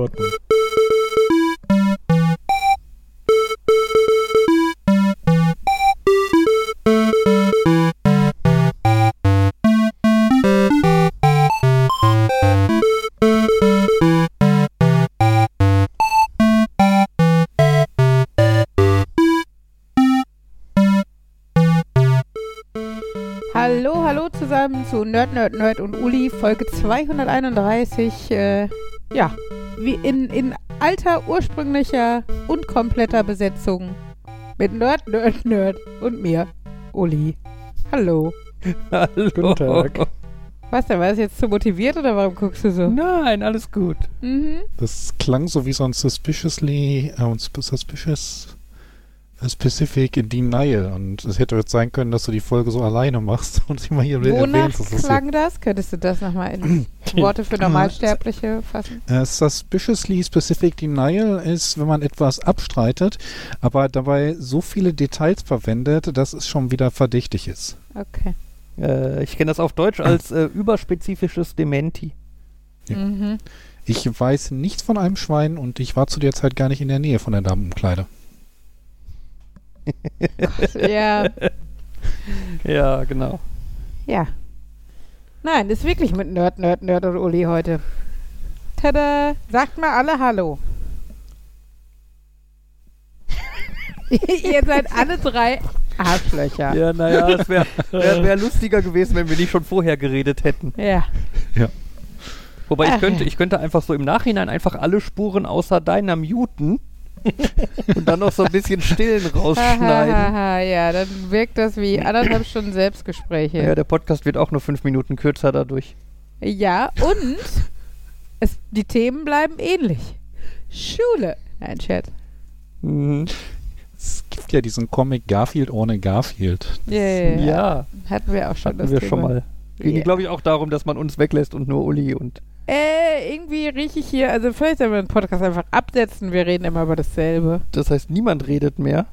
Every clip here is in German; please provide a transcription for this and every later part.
Dortmund. Hallo, hallo zusammen zu Nerd, Nerd, Nerd und Uli, Folge 231. Äh, ja, wie in, in alter, ursprünglicher und kompletter Besetzung. Mit Nerd, Nerd, Nerd und mir, Uli. Hallo. Hallo. Guten Tag. Was denn, war das jetzt zu motiviert oder warum guckst du so? Nein, alles gut. Mhm. Das klang so wie so ein suspiciously, äh, suspicious, specific denial. Und es hätte jetzt sein können, dass du die Folge so alleine machst und immer hier Wonach erwähnst. es klang das? Könntest du das nochmal in Worte für Normalsterbliche fassen? Äh, suspiciously specific denial ist, wenn man etwas abstreitet, aber dabei so viele Details verwendet, dass es schon wieder verdächtig ist. Okay. Äh, ich kenne das auf Deutsch als äh, überspezifisches Dementi. Ja. Mhm. Ich weiß nichts von einem Schwein und ich war zu der Zeit gar nicht in der Nähe von der Damenumkleide. Ja, Ja, genau. ja. Nein, ist wirklich mit Nerd, Nerd, Nerd und Uli heute. Tada! Sagt mal alle Hallo. Ihr seid alle drei Arschlöcher. Ja, naja, es wäre wär, wär lustiger gewesen, wenn wir nicht schon vorher geredet hätten. Ja. Wobei ich Ach. könnte, ich könnte einfach so im Nachhinein einfach alle Spuren außer deiner muten und dann noch so ein bisschen Stillen rausschneiden. Ja, dann wirkt das wie anderthalb Stunden Selbstgespräche. Ja, der Podcast wird auch nur fünf Minuten kürzer dadurch. Ja, und es, die Themen bleiben ähnlich. Schule. Nein, Scherz. Mhm. Es gibt ja diesen Comic Garfield ohne Garfield. Ja, ja, Hatten wir auch schon hatten das wir Thema. schon mal. Ging, Ja. glaube ich, auch darum, dass man uns weglässt und nur Uli und. Äh, irgendwie rieche ich hier, also vielleicht sollen wir den Podcast einfach absetzen, wir reden immer über dasselbe. Das heißt, niemand redet mehr.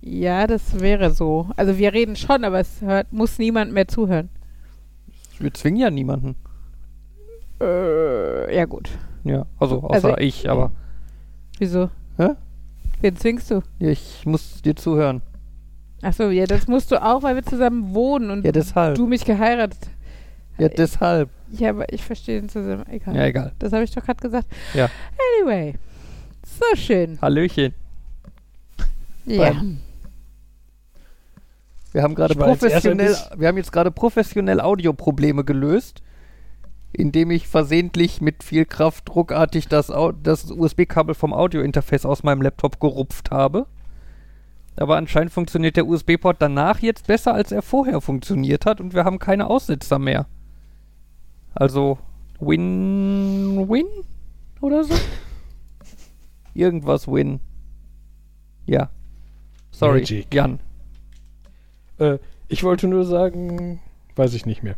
Ja, das wäre so. Also wir reden schon, aber es hört, muss niemand mehr zuhören. Wir zwingen ja niemanden. Äh, ja gut. Ja, also außer Also- ich, aber Wieso? Hä? Wen zwingst du? ja, ich muss dir zuhören. Achso, ja, das musst du auch, weil wir zusammen wohnen und Ja, du mich geheiratet. Ja, deshalb. Ja, aber ich verstehe den zusammen. Egal. Ja, egal. Das habe ich doch gerade gesagt. Ja. Anyway. So schön. Hallöchen. Ja. Wir haben gerade professionell, wir haben jetzt gerade professionell Audioprobleme gelöst, indem ich versehentlich mit viel Kraft ruckartig das, Au- das USB-Kabel vom Audiointerface aus meinem Laptop gerupft habe. Aber anscheinend funktioniert der USB-Port danach jetzt besser, als er vorher funktioniert hat und wir haben keine Aussetzer mehr. Also Win-Win oder so? Irgendwas Win. Ja. Sorry, Magic. Jan. Äh, ich wollte nur sagen, weiß ich nicht mehr.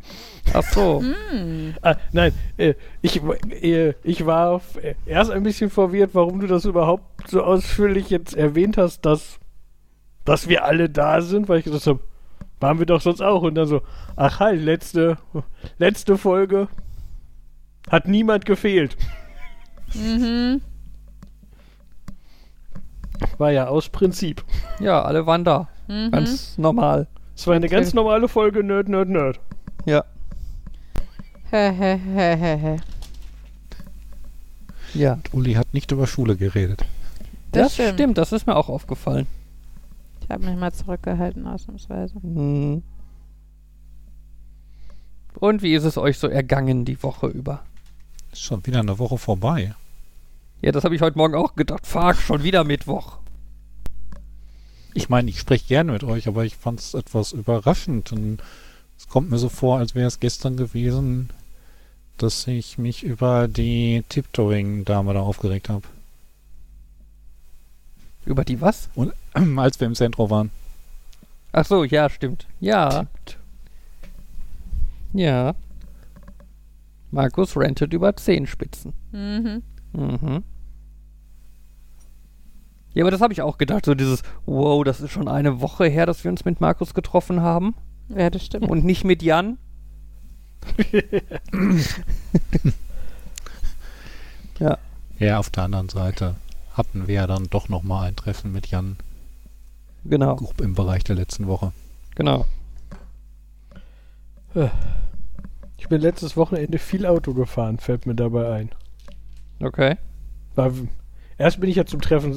Ach so. Hm. Ah, nein, äh, ich, äh, ich war äh, erst ein bisschen verwirrt, warum du das überhaupt so ausführlich jetzt erwähnt hast, dass, dass wir alle da sind, weil ich gesagt habe, waren wir doch sonst auch. Und dann so, ach halt, letzte, letzte Folge hat niemand gefehlt. Mhm. War ja aus Prinzip. Ja, alle waren da. Mhm. Ganz normal. Es war eine ganz Natürlich. normale Folge Nerd, Nerd, Nerd. Ja. Ja. Uli hat nicht über Schule geredet. Das stimmt. das ist mir auch aufgefallen. Ich habe mich mal zurückgehalten, ausnahmsweise. Mhm. Und wie ist es euch so ergangen die Woche über? Ist schon wieder eine Woche vorbei. Ja, das habe ich heute Morgen auch gedacht. Fuck, schon wieder Mittwoch. Ich meine, ich spreche gerne mit euch, aber ich fand es etwas überraschend. Und es kommt mir so vor, als wäre es gestern gewesen, dass ich mich über die Tiptoeing-Dame da aufgeregt habe. Über die was? Und als wir im Zentrum waren. Ach so, ja, stimmt. Ja. Ja. Markus rentet über Zehenspitzen. Mhm. Mhm. Ja, aber das habe ich auch gedacht. So dieses, wow, das ist schon eine Woche her, dass wir uns mit Markus getroffen haben. Ja, das stimmt. Und nicht mit Jan. Ja. Ja, auf der anderen Seite hatten wir ja dann doch nochmal ein Treffen mit Jan Genau, Grub im Bereich der letzten Woche. genau. Ich bin letztes Wochenende viel Auto gefahren, fällt mir dabei ein. Okay. War, erst bin ich ja zum Treffen,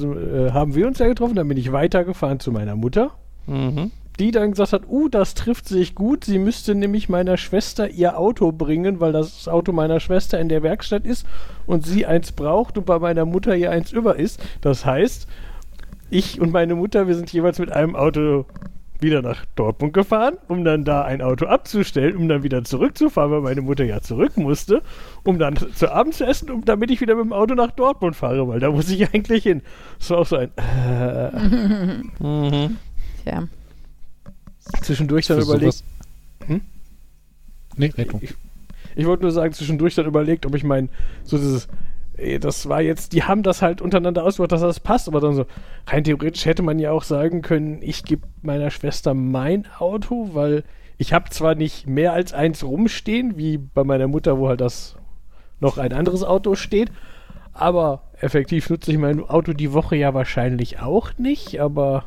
äh, haben wir uns ja getroffen, dann bin ich weitergefahren zu meiner Mutter, Mhm. Die dann gesagt hat, uh, das trifft sich gut, sie müsste nämlich meiner Schwester ihr Auto bringen, weil das Auto meiner Schwester in der Werkstatt ist und sie eins braucht und bei meiner Mutter ihr eins über ist. Das heißt, ich und meine Mutter, wir sind jeweils mit einem Auto wieder nach Dortmund gefahren, um dann da ein Auto abzustellen, um dann wieder zurückzufahren, weil meine Mutter ja zurück musste, um dann zu Abend zu essen, um damit ich wieder mit dem Auto nach Dortmund fahre, weil da muss ich eigentlich hin. Das war auch so ein äh, Mhm. Tja. Zwischendurch dann überlegt. Hm? Nee, du. Ich, ich wollte nur sagen, zwischendurch dann überlegt, ob ich mein, so dieses, ey, das war jetzt, die haben das halt untereinander ausgemacht, dass das passt, aber dann so, rein theoretisch hätte man ja auch sagen können, ich gebe meiner Schwester mein Auto, weil ich habe zwar nicht mehr als eins rumstehen, wie bei meiner Mutter, wo halt das noch ein anderes Auto steht, aber effektiv nutze ich mein Auto die Woche ja wahrscheinlich auch nicht, aber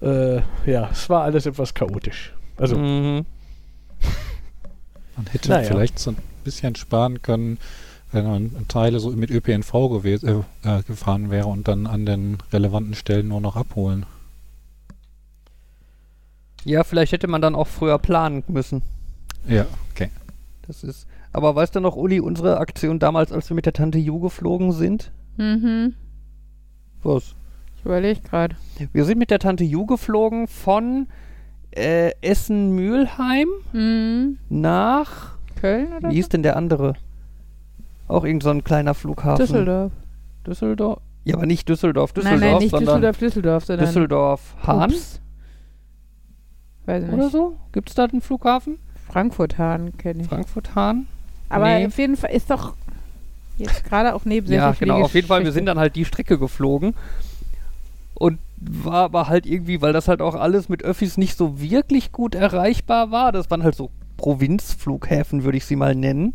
äh, ja, es war alles etwas chaotisch. Also, Mhm. Man hätte Naja. vielleicht so ein bisschen sparen können, wenn man Teile so mit ÖPNV gewes- äh, äh, gefahren wäre und dann an den relevanten Stellen nur noch abholen. Ja, vielleicht hätte man dann auch früher planen müssen. Ja, okay. Das ist. Aber weißt du noch, Uli, unsere Aktion damals, als wir mit der Tante Ju geflogen sind? Mhm. Was? Ich überlege gerade. Wir sind mit der Tante Ju geflogen von äh, Essen-Mülheim Mhm. nach. Köln oder Wie hieß denn der andere? Auch irgend so ein kleiner Flughafen. Düsseldorf. Düsseldorf? Ja, aber nicht Düsseldorf, nein, Düsseldorf, nein, nicht sondern Düsseldorf, Düsseldorf, sondern Düsseldorf Hahn Ups. Weiß ich oder nicht. so? Gibt es da einen Flughafen? Frankfurt Hahn kenne ich. Frankfurt Hahn? Aber Nee. auf jeden Fall ist doch jetzt gerade auch neben sehr Ja, genau. Auf jeden Fall, wir sind dann halt die Strecke geflogen. Und war aber halt irgendwie, weil das halt auch alles mit Öffis nicht so wirklich gut erreichbar war. Das waren halt so Provinzflughäfen, würde ich sie mal nennen.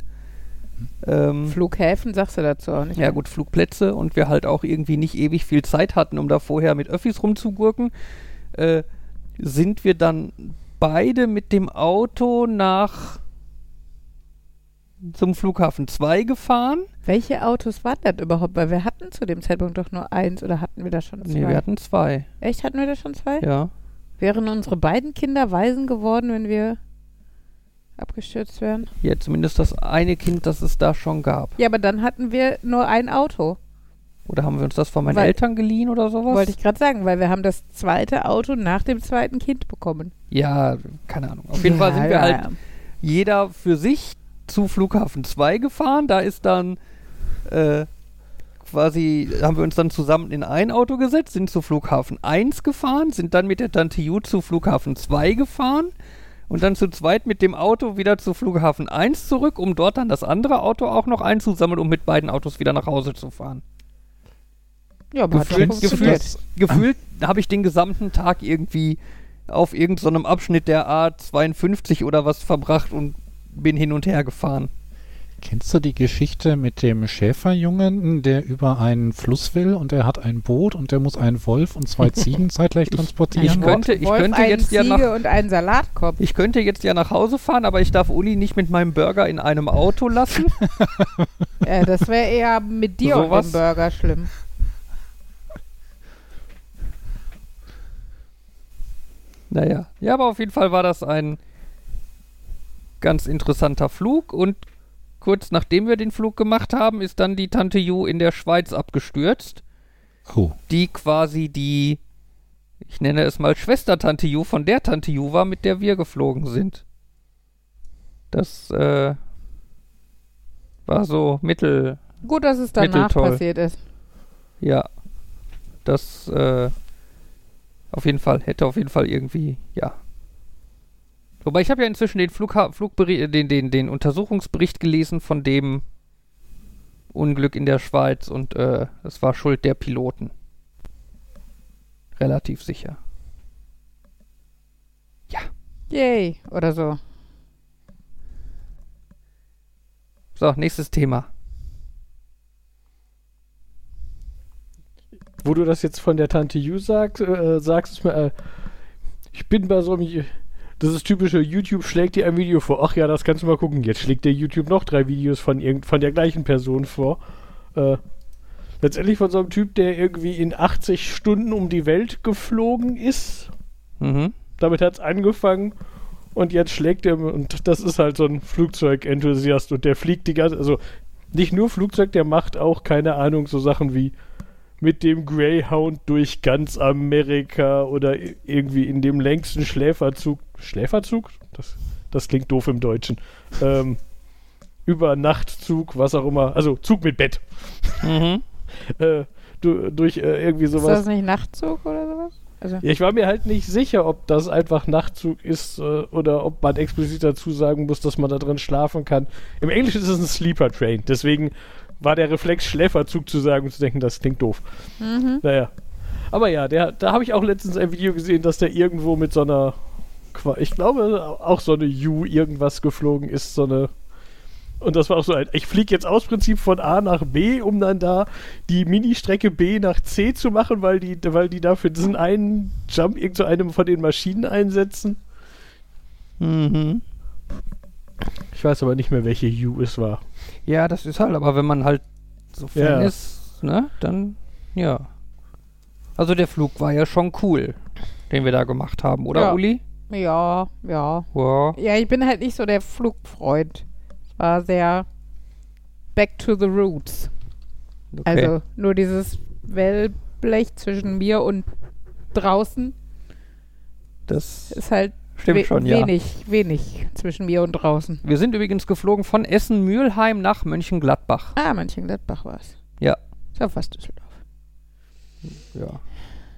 Ähm, Flughäfen sagst du dazu auch nicht. ja gut, Flugplätze und wir halt auch irgendwie nicht ewig viel Zeit hatten, um da vorher mit Öffis rumzugurken, äh, sind wir dann beide mit dem Auto nach zum Flughafen 2 gefahren. Welche Autos waren das überhaupt? Weil wir hatten zu dem Zeitpunkt doch nur eins oder hatten wir da schon zwei? Nee, wir hatten zwei. Echt, hatten wir da schon zwei? Ja. Wären unsere beiden Kinder Waisen geworden, wenn wir abgestürzt wären? Ja, zumindest das eine Kind, das es da schon gab. Ja, aber dann hatten wir nur ein Auto. Oder haben wir uns das von meinen Weil- Eltern geliehen oder sowas? Wollte ich gerade sagen, weil wir haben das zweite Auto nach dem zweiten Kind bekommen. ja, keine Ahnung. Auf jeden Fall Ja, sind wir ja, halt jeder für sich zu Flughafen 2 gefahren. Da ist dann äh, quasi, haben wir uns dann zusammen in ein Auto gesetzt, sind zu Flughafen 1 gefahren, sind dann mit der Tante Ju zu Flughafen 2 gefahren und dann zu zweit mit dem Auto wieder zu Flughafen 1 zurück, um dort dann das andere Auto auch noch einzusammeln, um mit beiden Autos wieder nach Hause zu fahren. Ja, aber Gefühlt, gefühlt, gefühlt habe ich den gesamten Tag irgendwie auf irgendeinem Abschnitt der A52 oder was verbracht und bin hin und her gefahren. Kennst du die Geschichte mit dem Schäferjungen, der über einen Fluss will und er hat ein Boot und der muss einen Wolf und zwei Ziegen zeitgleich transportieren? ich könnte- ich Wolf, könnte einen jetzt ja Ziege nach- und einen Salatkopf. Ich könnte jetzt ja nach Hause fahren, aber ich darf Uli nicht mit meinem Burger in einem Auto lassen. Ja, das wäre eher mit dir und Sowas. dem Burger schlimm. naja, ja, aber auf jeden Fall war das ein ganz interessanter Flug und kurz nachdem wir den Flug gemacht haben, ist dann die Tante Ju in der Schweiz abgestürzt. Oh, die quasi die, ich nenne es mal Schwester-Tante Ju von der Tante Ju war, mit der wir geflogen sind. Das äh, war so mittel, Gut, dass es danach Mitteltoll. passiert ist. ja. Das äh, auf jeden Fall, hätte auf jeden Fall irgendwie, ja. Wobei ich habe ja inzwischen den, Flugha Flugbericht, äh, den, den, den Untersuchungsbericht gelesen von dem Unglück in der Schweiz und äh, es war Schuld der Piloten. Relativ sicher. Ja. Yay, oder so. So, nächstes Thema. Wo du das jetzt von der Tante Yu sagst, äh, sagst du mir, äh, ich bin bei so einem das ist typische YouTube schlägt dir ein Video vor. Ach ja, das kannst du mal gucken. Jetzt schlägt der YouTube noch drei Videos von irgend, von der gleichen Person vor. Äh, letztendlich von so einem Typ, der irgendwie in 80 Stunden um die Welt geflogen ist. Mhm. Damit hat es angefangen und jetzt schlägt er und das ist halt so ein Flugzeugenthusiast und der fliegt die ganze, also nicht nur Flugzeug, der macht auch keine Ahnung so Sachen wie mit dem Greyhound durch ganz Amerika oder irgendwie in dem längsten Schläferzug. Schläferzug? Das, das klingt doof im Deutschen. Ähm, über Nachtzug, was auch immer. Also Zug mit Bett. Mhm. Äh, du, durch äh, irgendwie Ist sowas. das nicht Nachtzug oder sowas? Also, Ja, ich war mir halt nicht sicher, ob das einfach Nachtzug ist äh, oder ob man explizit dazu sagen muss, dass man da drin schlafen kann. Im Englischen ist es ein Sleeper Train, deswegen war der Reflex Schläferzug zu sagen und zu denken, das klingt doof. mhm. Naja. Aber ja, der, da habe ich auch letztens ein Video gesehen, dass der irgendwo mit so einer, Qua- ich glaube auch so eine U irgendwas geflogen ist, so eine. Und das war auch so ein, ich fliege jetzt aus Prinzip von A nach B, um dann da die Mini-Strecke B nach C zu machen, weil die, weil die dafür diesen einen Jump irgend zu einem von den Maschinen einsetzen. Mhm. Ich weiß aber nicht mehr, welche U es war. Ja, das ist halt, aber wenn man halt so Fan Ja. ist, ne, dann, ja. Also der Flug war ja schon cool, den wir da gemacht haben, oder Ja. Uli? Ja, ja. Ja. Ja, ich bin halt nicht so der Flugfreund. Es war sehr back to the roots. Okay. Also nur dieses Wellblech zwischen mir und draußen das ist halt stimmt we schon, ja. wenig, wenig zwischen mir und draußen. Wir sind übrigens geflogen von Essen-Mülheim nach Mönchengladbach. Ah, Mönchengladbach war es. Ja. Ist ja fast Düsseldorf. Ja.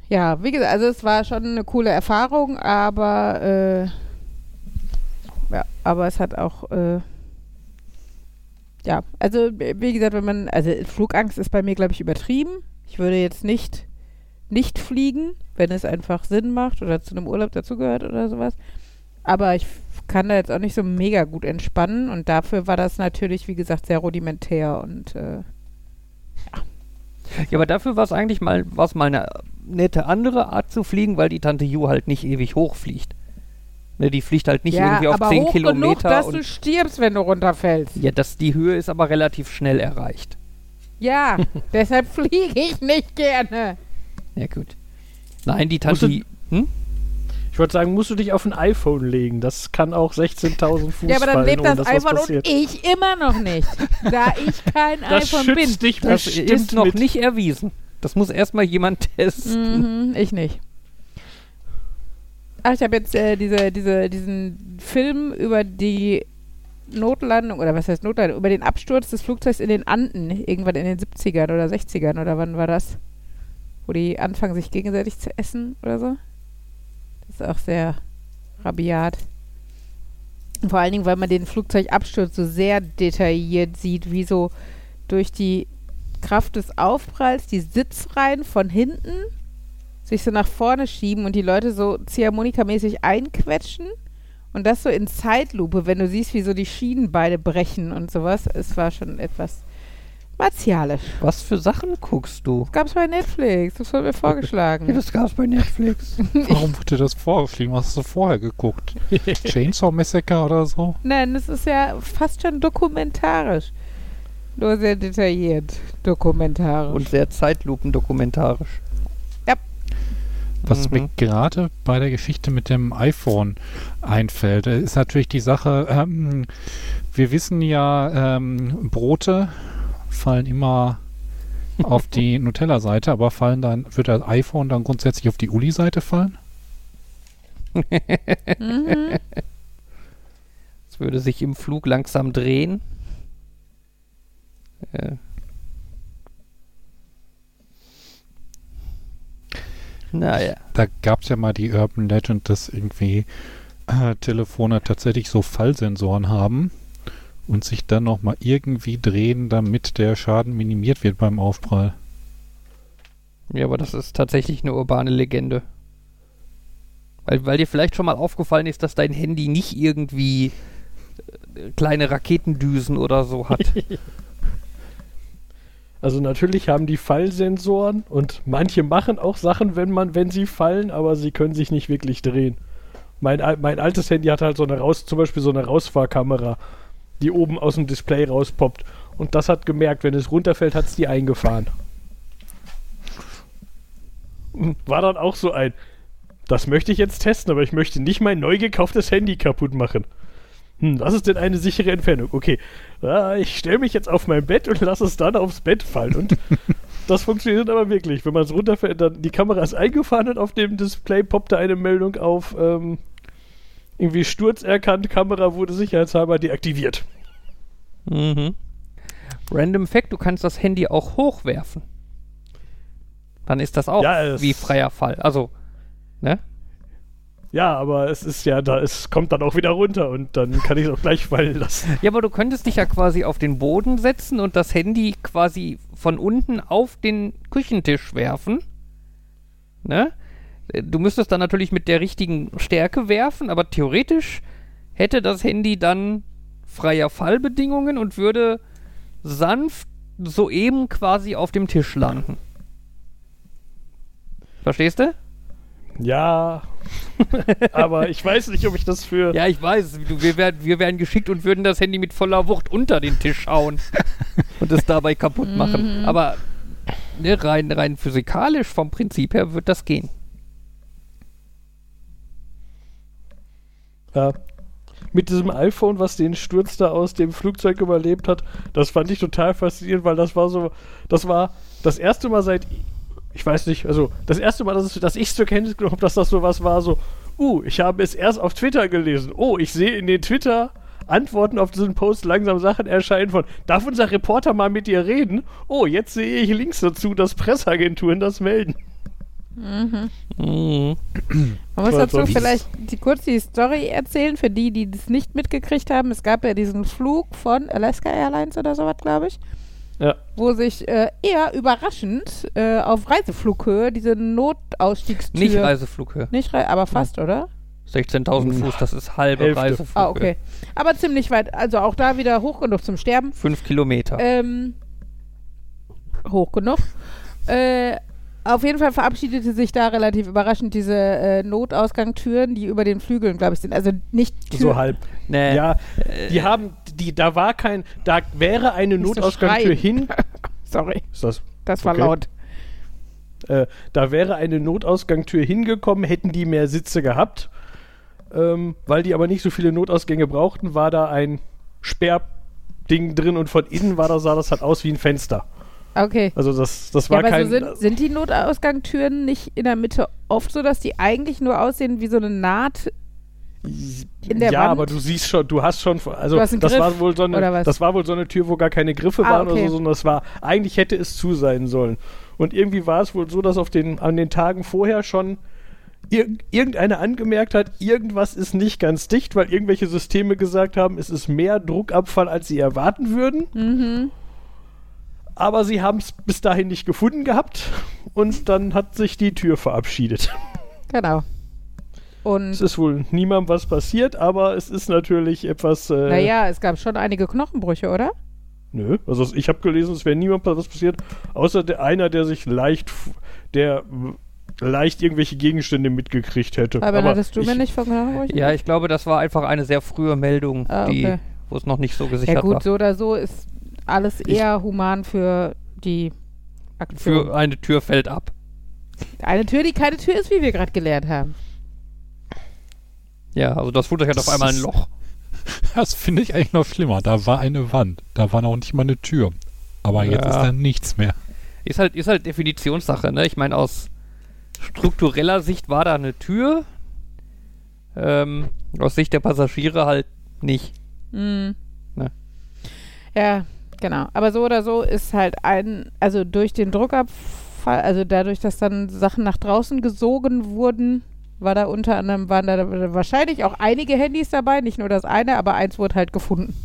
Ja, wie gesagt, also es war schon eine coole Erfahrung, aber äh, ja, aber es hat auch äh, ja, also wie gesagt, wenn man, also Flugangst ist bei mir, glaube ich, übertrieben. Ich würde jetzt nicht nicht fliegen, wenn es einfach Sinn macht oder zu einem Urlaub dazugehört oder sowas. Aber ich kann da jetzt auch nicht so mega gut entspannen und dafür war das natürlich, wie gesagt, sehr rudimentär und äh, Ja, aber dafür war es eigentlich mal, war's mal eine nette andere Art zu fliegen, weil die Tante Ju halt nicht ewig hochfliegt. Ne, die fliegt halt nicht ja, irgendwie auf aber 10 hoch Kilometer. genug, dass du stirbst, wenn du runterfällst. ja, das, die Höhe ist aber relativ schnell erreicht. Ja, deshalb fliege ich nicht gerne. Ja, gut. Nein, die Tante. Hm? Ich würde sagen, musst du dich auf ein iPhone legen. Das kann auch 16.000 Fuß ja, aber dann fallen, lebt das iPhone und ich immer noch nicht. Da ich kein Das iPhone bin. schützt dich Das ist noch mit. nicht erwiesen. Das muss erstmal jemand testen. Mhm, ich nicht. Ach, ich habe jetzt äh, diese, diese, diesen Film über die Notlandung, oder was heißt Notlandung, über den Absturz des Flugzeugs in den Anden, irgendwann in den 70ern oder 60ern, oder wann war das? Wo die anfangen, sich gegenseitig zu essen oder so. Das ist auch sehr rabiat. Vor allen Dingen, weil man den Flugzeugabsturz so sehr detailliert sieht, wie so durch die Kraft des Aufpralls die Sitzreihen von hinten sich so nach vorne schieben und die Leute so ziehharmonikamäßig einquetschen und das so in Zeitlupe, wenn du siehst, wie so die Schienenbeine brechen und sowas. Es war schon etwas martialisch. Was für Sachen guckst du? Das gab es bei Netflix, das wurde mir Ja, vorgeschlagen. das gab's bei Netflix. Warum wurde das vorgeschrieben? Was hast du vorher geguckt? Chainsaw Massacre oder so? Nein, das ist ja fast schon dokumentarisch. Nur sehr detailliert dokumentarisch. Und sehr zeitlupendokumentarisch. Was Mhm. mir gerade bei der Geschichte mit dem iPhone einfällt, äh, ist natürlich die Sache, ähm, wir wissen ja, ähm, Brote fallen immer auf die Nutella-Seite, aber fallen dann, wird das iPhone dann grundsätzlich auf die Uli-Seite fallen? mhm. Es würde sich im Flug langsam drehen. Äh. Naja. Da gab es ja mal die Urban Legend, dass irgendwie äh, Telefone tatsächlich so Fallsensoren haben und sich dann nochmal irgendwie drehen, damit der Schaden minimiert wird beim Aufprall. Ja, aber das ist tatsächlich eine urbane Legende. Weil, weil dir vielleicht schon mal aufgefallen ist, dass dein Handy nicht irgendwie äh, kleine Raketendüsen oder so hat. Also natürlich haben die Fallsensoren und manche machen auch Sachen, wenn man, wenn sie fallen, aber sie können sich nicht wirklich drehen. Mein, mein altes Handy hat halt so eine raus, zum Beispiel so eine Rausfahrkamera, die oben aus dem Display rauspoppt. Und das hat gemerkt, wenn es runterfällt, hat es die eingefahren. War dann auch so ein, das möchte ich jetzt testen, aber ich möchte nicht mein neu gekauftes Handy kaputt machen. Hm, was ist denn eine sichere Entfernung? Okay, ah, ich stelle mich jetzt auf mein Bett und lasse es dann aufs Bett fallen. Und das funktioniert aber wirklich. Wenn man es runterfällt, dann die Kamera ist eingefahren und auf dem Display poppt da eine Meldung auf, ähm, irgendwie Sturz erkannt, Kamera wurde sicherheitshalber deaktiviert. Mhm. Random Fact, du kannst das Handy auch hochwerfen. Dann ist das auch Ja, wie freier Fall. Also, ne? Ja, aber es ist ja, da es kommt dann auch wieder runter und dann kann ich es auch gleich fallen lassen. Ja, aber du könntest dich ja quasi auf den Boden setzen und das Handy quasi von unten auf den Küchentisch werfen. Ne? Äh, Du müsstest dann natürlich mit der richtigen Stärke werfen, aber theoretisch hätte das Handy dann freier Fallbedingungen und würde sanft soeben quasi auf dem Tisch landen. Verstehst du? Ja, aber ich weiß nicht, ob ich das für. Ja, ich weiß. Du, wir, werden, wir wären geschickt und würden das Handy mit voller Wucht unter den Tisch hauen und es dabei kaputt machen. Aber ne, rein, rein physikalisch vom Prinzip her wird das gehen. Ja. Mit diesem iPhone, was den Sturz da aus dem Flugzeug überlebt hat, das fand ich total faszinierend, weil das war so, das war das erste Mal seit, ich weiß nicht, also das erste Mal, dass, es, dass ich zur Kenntnis genommen habe, dass das sowas war, so, uh, ich habe es erst auf Twitter gelesen. Oh, ich sehe in den Twitter Antworten auf diesen Post langsam Sachen erscheinen von, darf unser Reporter mal mit dir reden? Oh, jetzt sehe ich Links dazu, dass Presseagenturen das melden. Mhm. Man muss dazu vielleicht die, kurz die Story erzählen, für die, die das nicht mitgekriegt haben. Es gab ja diesen Flug von Alaska Airlines oder sowas, glaube ich, Ja. wo sich äh, eher überraschend äh, auf Reiseflughöhe diese Notausstiegstür... Nicht Reiseflughöhe. Nicht Rei aber fast, oder? 16.000 Fuß, das ist halbe Hälfte. Reiseflughöhe. Ah, okay. Aber ziemlich weit, also auch da wieder hoch genug zum Sterben. Fünf Kilometer. Ähm, hoch genug. Äh, auf jeden Fall verabschiedete sich da relativ überraschend diese äh, Notausgangstüren, die über den Flügeln, glaube ich, sind. Also nicht Tür. So halb. nee. Ja, die haben, die, da war kein, da wäre eine Nicht so Notausgangstür schreien. hin. Sorry, Ist das? das war Okay. laut. Äh, da wäre eine Notausgangstür hingekommen, hätten die mehr Sitze gehabt. Ähm, weil die aber nicht so viele Notausgänge brauchten, war da ein Sperrding drin und von innen war das, sah das halt aus wie ein Fenster. Okay. Also das, das Ja, war aber kein. so sind, sind die Notausgangstüren nicht in der Mitte oft so, dass die eigentlich nur aussehen wie so eine Naht? in der ja, Wand? aber du siehst schon, du hast schon, also hast das Griff, war wohl so oder eine, das war wohl so eine Tür, wo gar keine Griffe Ah, waren oder okay. so, sondern das war, eigentlich hätte es zu sein sollen. Und irgendwie war es wohl so, dass auf den, an den Tagen vorher schon ir irgendeiner angemerkt hat, irgendwas ist nicht ganz dicht, weil irgendwelche Systeme gesagt haben, es ist mehr Druckabfall, als sie erwarten würden. Mhm. Aber sie haben es bis dahin nicht gefunden gehabt und dann hat sich die Tür verabschiedet. Genau. Und Es ist wohl niemandem was passiert, aber es ist natürlich etwas. Äh, naja, es gab schon einige Knochenbrüche, oder? Nö, also ich habe gelesen, es wäre niemand was passiert, außer der einer, der sich leicht, der leicht irgendwelche Gegenstände mitgekriegt hätte. Aber, hattest du ich, mir nicht von Knochenbrüchen? Ja, ich glaube, das war einfach eine sehr frühe Meldung, Ah, die, okay. wo es noch nicht so gesichert Ja gut, war. so oder so ist alles Ich- eher human für die Aktion. Für eine Tür fällt ab. Eine Tür, die keine Tür ist, wie wir gerade gelernt haben. Ja, also das Flugzeug hat auf Das einmal ein Loch. Das finde ich eigentlich noch schlimmer. Da war eine Wand. Da war noch nicht mal eine Tür. Aber jetzt Ja. ist da nichts mehr. Ist halt, ist halt Definitionssache, ne? Ich meine, aus struktureller Sicht war da eine Tür. Ähm, aus Sicht der Passagiere halt nicht. Mhm. Ne. Ja, genau. Aber so oder so ist halt ein, also durch den Druckabfall, also dadurch, dass dann Sachen nach draußen gesogen wurden, war da unter anderem, waren da wahrscheinlich auch einige Handys dabei, nicht nur das eine, aber eins wurde halt gefunden.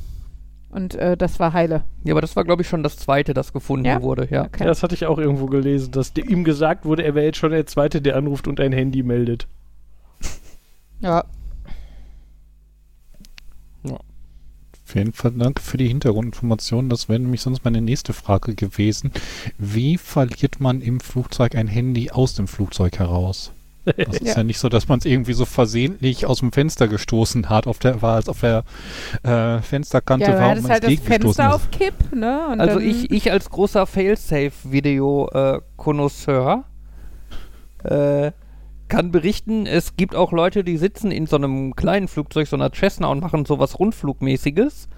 Und äh, das war heile. Ja, aber das war, glaube ich, schon das zweite, das gefunden Ja? wurde, ja. Okay. Ja, das hatte ich auch irgendwo gelesen, dass ihm gesagt wurde, er wäre jetzt schon der Zweite, der anruft und ein Handy meldet. Ja. Auf jeden Fall danke für die Hintergrundinformation. Das wäre nämlich sonst meine nächste Frage gewesen. Wie verliert man im Flugzeug ein Handy aus dem Flugzeug heraus? Das ist ja, Ja. nicht so, dass man es irgendwie so versehentlich aus dem Fenster gestoßen hat, auf der, war es auf der äh, Fensterkante Ja, war und man halt das Fenster auf Kipp, ne? Und Also ich, ich als großer Failsafe-Video-Connoisseur äh, kann berichten, es gibt auch Leute, die sitzen in so einem kleinen Flugzeug, so einer Cessna und machen sowas Rundflugmäßiges.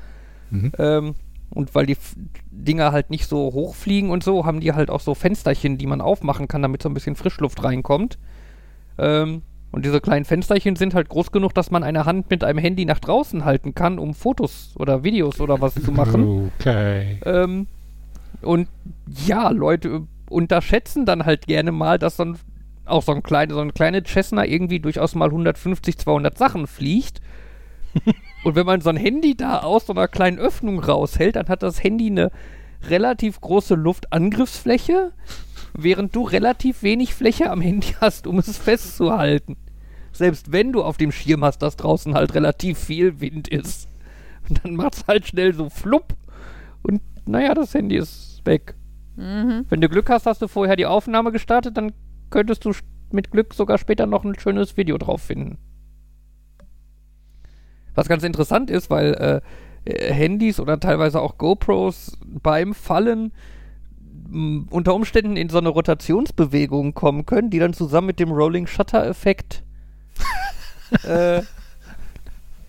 Mhm. Ähm, und weil die F Dinger halt nicht so hochfliegen und so, haben die halt auch so Fensterchen, die man aufmachen kann, damit so ein bisschen Frischluft reinkommt. Ähm, und diese kleinen Fensterchen sind halt groß genug, dass man eine Hand mit einem Handy nach draußen halten kann, um Fotos oder Videos oder was zu machen. Okay. Ähm, und ja, Leute unterschätzen dann halt gerne mal, dass so ein, auch so ein kleine, so eine kleine Cessna irgendwie durchaus mal 150, 200 Sachen fliegt. und wenn man so ein Handy da aus so einer kleinen Öffnung raushält, dann hat das Handy eine relativ große Luftangriffsfläche, während du relativ wenig Fläche am Handy hast, um es festzuhalten. Selbst wenn du auf dem Schirm hast, dass draußen halt relativ viel Wind ist. Und dann macht's halt schnell so flupp und naja, das Handy ist weg. Mhm. Wenn du Glück hast, hast du vorher die Aufnahme gestartet, dann könntest du mit Glück sogar später noch ein schönes Video drauf finden. Was ganz interessant ist, weil äh, äh, Handys oder teilweise auch GoPros beim Fallen m, unter Umständen in so eine Rotationsbewegung kommen können, die dann zusammen mit dem Rolling Shutter Effekt äh,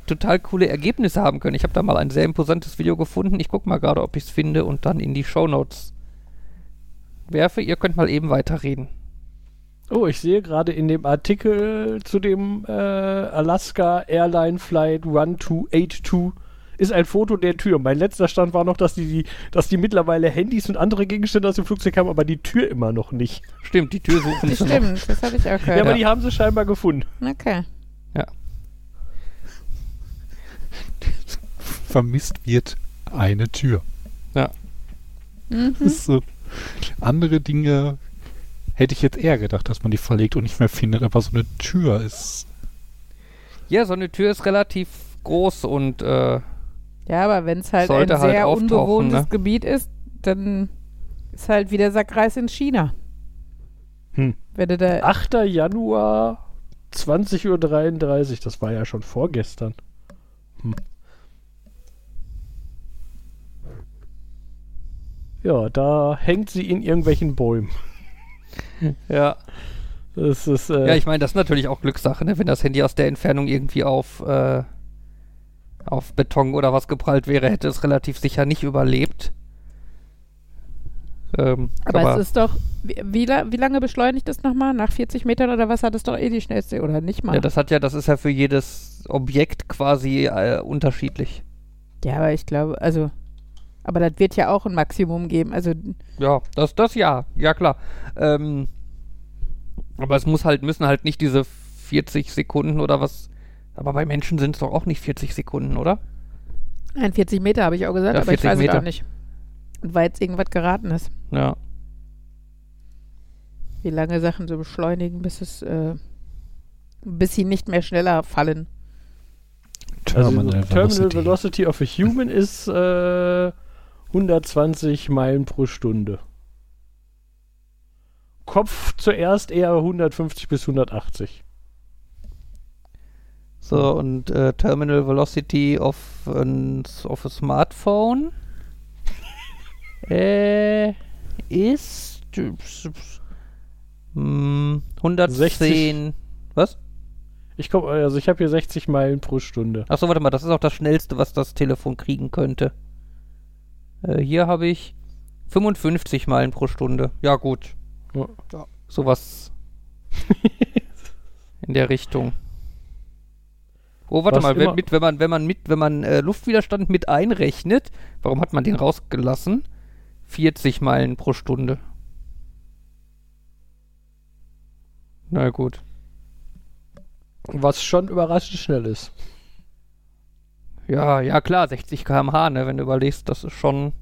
total coole Ergebnisse haben können. Ich habe da mal ein sehr imposantes Video gefunden. Ich gucke mal gerade, ob ich es finde und dann in die Shownotes werfe. Ihr könnt mal eben weiterreden. Oh, ich sehe gerade in dem Artikel zu dem äh, Alaska Airline Flight 1282 ist ein Foto der Tür. Mein letzter Stand war noch, dass die, die, dass die mittlerweile Handys und andere Gegenstände aus dem Flugzeug haben, aber die Tür immer noch nicht. Stimmt, die Tür suchen sie noch. stimmt, das hatte ich auch Ja, gehört. aber die haben sie scheinbar gefunden. okay. Vermisst wird eine Tür. Mhm. Das ist so. Andere Dinge hätte ich jetzt eher gedacht, dass man die verlegt und nicht mehr findet, aber so eine Tür ist. Ja, so eine Tür ist relativ groß und äh, Ja, aber wenn es halt ein halt sehr auftauchen, unbewohntes ne? Gebiet ist, dann ist halt wie der Sackreis in China. Hm. Wenn du da 8. Januar 20.33 Uhr, das war ja schon vorgestern. Hm. Ja, da hängt sie in irgendwelchen Bäumen. ja. Das ist, äh, Ja, ich meine, das ist natürlich auch Glückssache, ne? wenn das Handy aus der Entfernung irgendwie auf, äh, auf Beton oder was geprallt wäre, hätte es relativ sicher nicht überlebt. Ähm, Aber, es ist doch, wie, wie, wie lange beschleunigt es nochmal? Nach 40 Metern oder was hat es doch eh die schnellste oder nicht mal? ja, das hat ja, das ist ja für jedes Objekt quasi äh, unterschiedlich. Ja, aber ich glaube, also, aber das wird ja auch ein Maximum geben. Also, Ja, das, das ja, ja klar. Ähm, aber es muss halt, müssen halt nicht diese 40 Sekunden oder was. Aber bei Menschen sind es doch auch nicht 40 Sekunden, oder? 41 Meter habe ich auch gesagt, Ja, aber ich 40 weiß es Meter. auch nicht. Und weil jetzt irgendwas geraten ist, Ja. wie lange Sachen so beschleunigen, bis es, äh, bis sie nicht mehr schneller fallen. also Terminal Terminal Velocity. Velocity of a Human ist äh, 120 Meilen pro Stunde. Kopf zuerst eher 150 bis 180. So, und äh, Terminal Velocity of, ein, of a Smartphone äh, ist hm, 110. Was? Ich komme, also ich habe hier 60 Meilen pro Stunde. Achso, warte mal, das ist auch das schnellste, was das Telefon kriegen könnte. Äh, hier habe ich 55 Meilen pro Stunde. Ja, gut. Ja. Sowas in der Richtung. Oh, warte Was mal, wenn, mit, wenn man, wenn man mit, wenn man äh, Luftwiderstand mit einrechnet, warum hat man den rausgelassen? 40 Meilen pro Stunde. Na gut. Was schon überraschend schnell ist. Ja, ja klar, 60 km/h, ne, wenn du überlegst, das ist schon,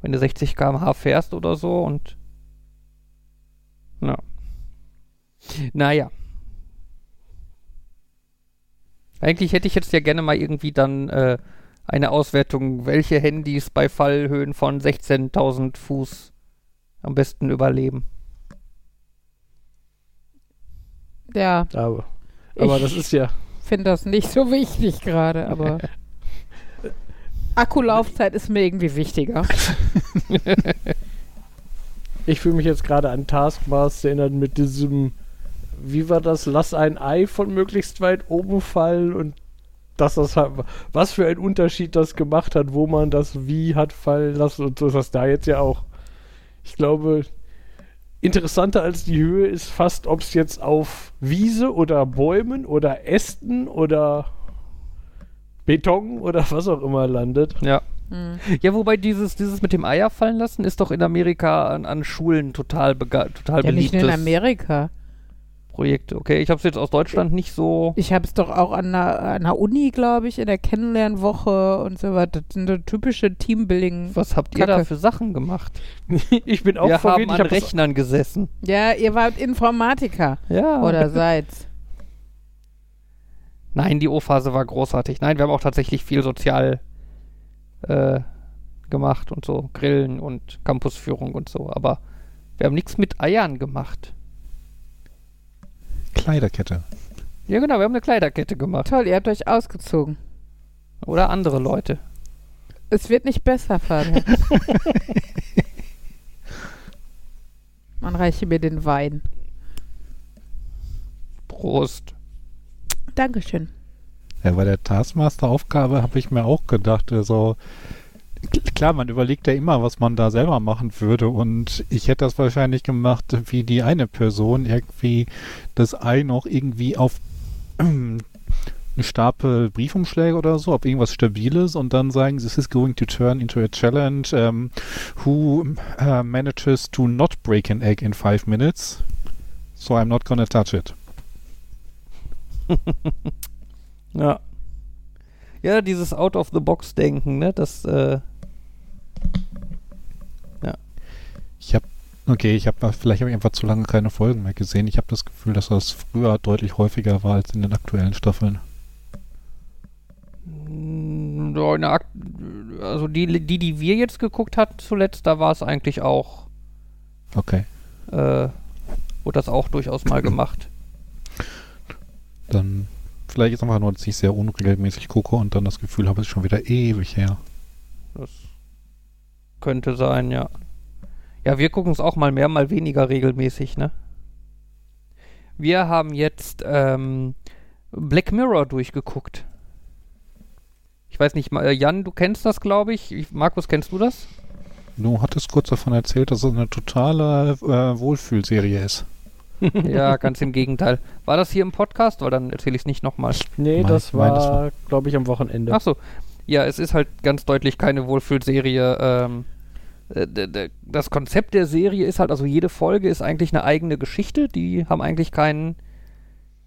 wenn du 60 km/h fährst oder so und ja. Naja. Eigentlich hätte ich jetzt ja gerne mal irgendwie dann äh, eine Auswertung, welche Handys bei Fallhöhen von 16.000 Fuß am besten überleben. Ja, Aber, aber Ich- das ist ja. finde das nicht so wichtig gerade, aber Akkulaufzeit ist mir irgendwie wichtiger. Ich fühle mich jetzt gerade an Taskmaster erinnert mit diesem, wie war das, lass ein Ei von möglichst weit oben fallen und dass das halt, was für ein Unterschied das gemacht hat, wo man das wie hat fallen lassen und so ist das da jetzt ja auch. Ich glaube, interessanter als die Höhe ist fast, ob es jetzt auf Wiese oder Bäumen oder Ästen oder Beton oder was auch immer landet. Ja. Hm. Ja, wobei dieses, dieses mit dem Eier fallen lassen ist doch in Amerika an, an Schulen total, bega- total Ja, nicht beliebtes nur in Amerika. Projekt. Okay, ich habe es jetzt aus Deutschland nicht so. Ich habe es doch auch an der, an der Uni, glaube ich, in der Kennenlernwoche und so weiter. Das sind so typische Teambuilding. Was habt ihr da Kacke. für Sachen gemacht? ich bin auch Wir verwirrt. haben Ich an hab Rechnern gesessen. Ja, ihr wart Informatiker Ja. oder seid's. Nein, die O-Phase war großartig. Nein, wir haben auch tatsächlich viel sozial äh, gemacht und so. Grillen und Campusführung und so. Aber wir haben nichts mit Eiern gemacht. Kleiderkette. Ja, genau, wir haben eine Kleiderkette gemacht. Toll, ihr habt euch ausgezogen. Oder andere Leute. Es wird nicht besser, Fabian. Man reiche mir den Wein. Prost. Dankeschön. Ja, bei der Taskmaster-Aufgabe habe ich mir auch gedacht, also klar, man überlegt ja immer, was man da selber machen würde und ich hätte das wahrscheinlich gemacht, wie die eine Person irgendwie das Ei noch irgendwie auf einen Stapel Briefumschläge oder so, auf irgendwas Stabiles und dann sagen, this is going to turn into a challenge. Um, who uh, manages to not break an egg in five minutes? So I'm not gonna touch it. Ja. Ja, dieses Out-of-the-Box-Denken, ne? Das, äh, Ich habe, okay, ich habe, vielleicht habe ich einfach zu lange keine Folgen mehr gesehen. Ich habe das Gefühl, dass das früher deutlich häufiger war als in den aktuellen Staffeln. Mm, ja, also die, die, die wir jetzt geguckt hatten zuletzt, da war es eigentlich auch, Okay, äh, wurde das auch durchaus mal gemacht. Dann vielleicht ist einfach nur, dass ich sehr unregelmäßig gucke und dann das Gefühl habe, es ist schon wieder ewig her. Das könnte sein, ja. Ja, wir gucken es auch mal mehr, mal weniger regelmäßig, ne? Wir haben jetzt ähm, Black Mirror durchgeguckt. Ich weiß nicht, äh, Jan, du kennst das, glaube ich. ich. Markus, kennst du das? Du hattest kurz davon erzählt, dass es eine totale äh, Wohlfühlserie ist. Ja, ganz im Gegenteil. War das hier im Podcast? Weil dann erzähle ich es nicht nochmal. Nee, Mein- das das war, glaube ich, am Wochenende. Ach so. Ja, es ist halt ganz deutlich keine Wohlfühlserie. Ähm, äh, das Konzept der Serie ist halt, also jede Folge ist eigentlich eine eigene Geschichte. Die haben eigentlich keinen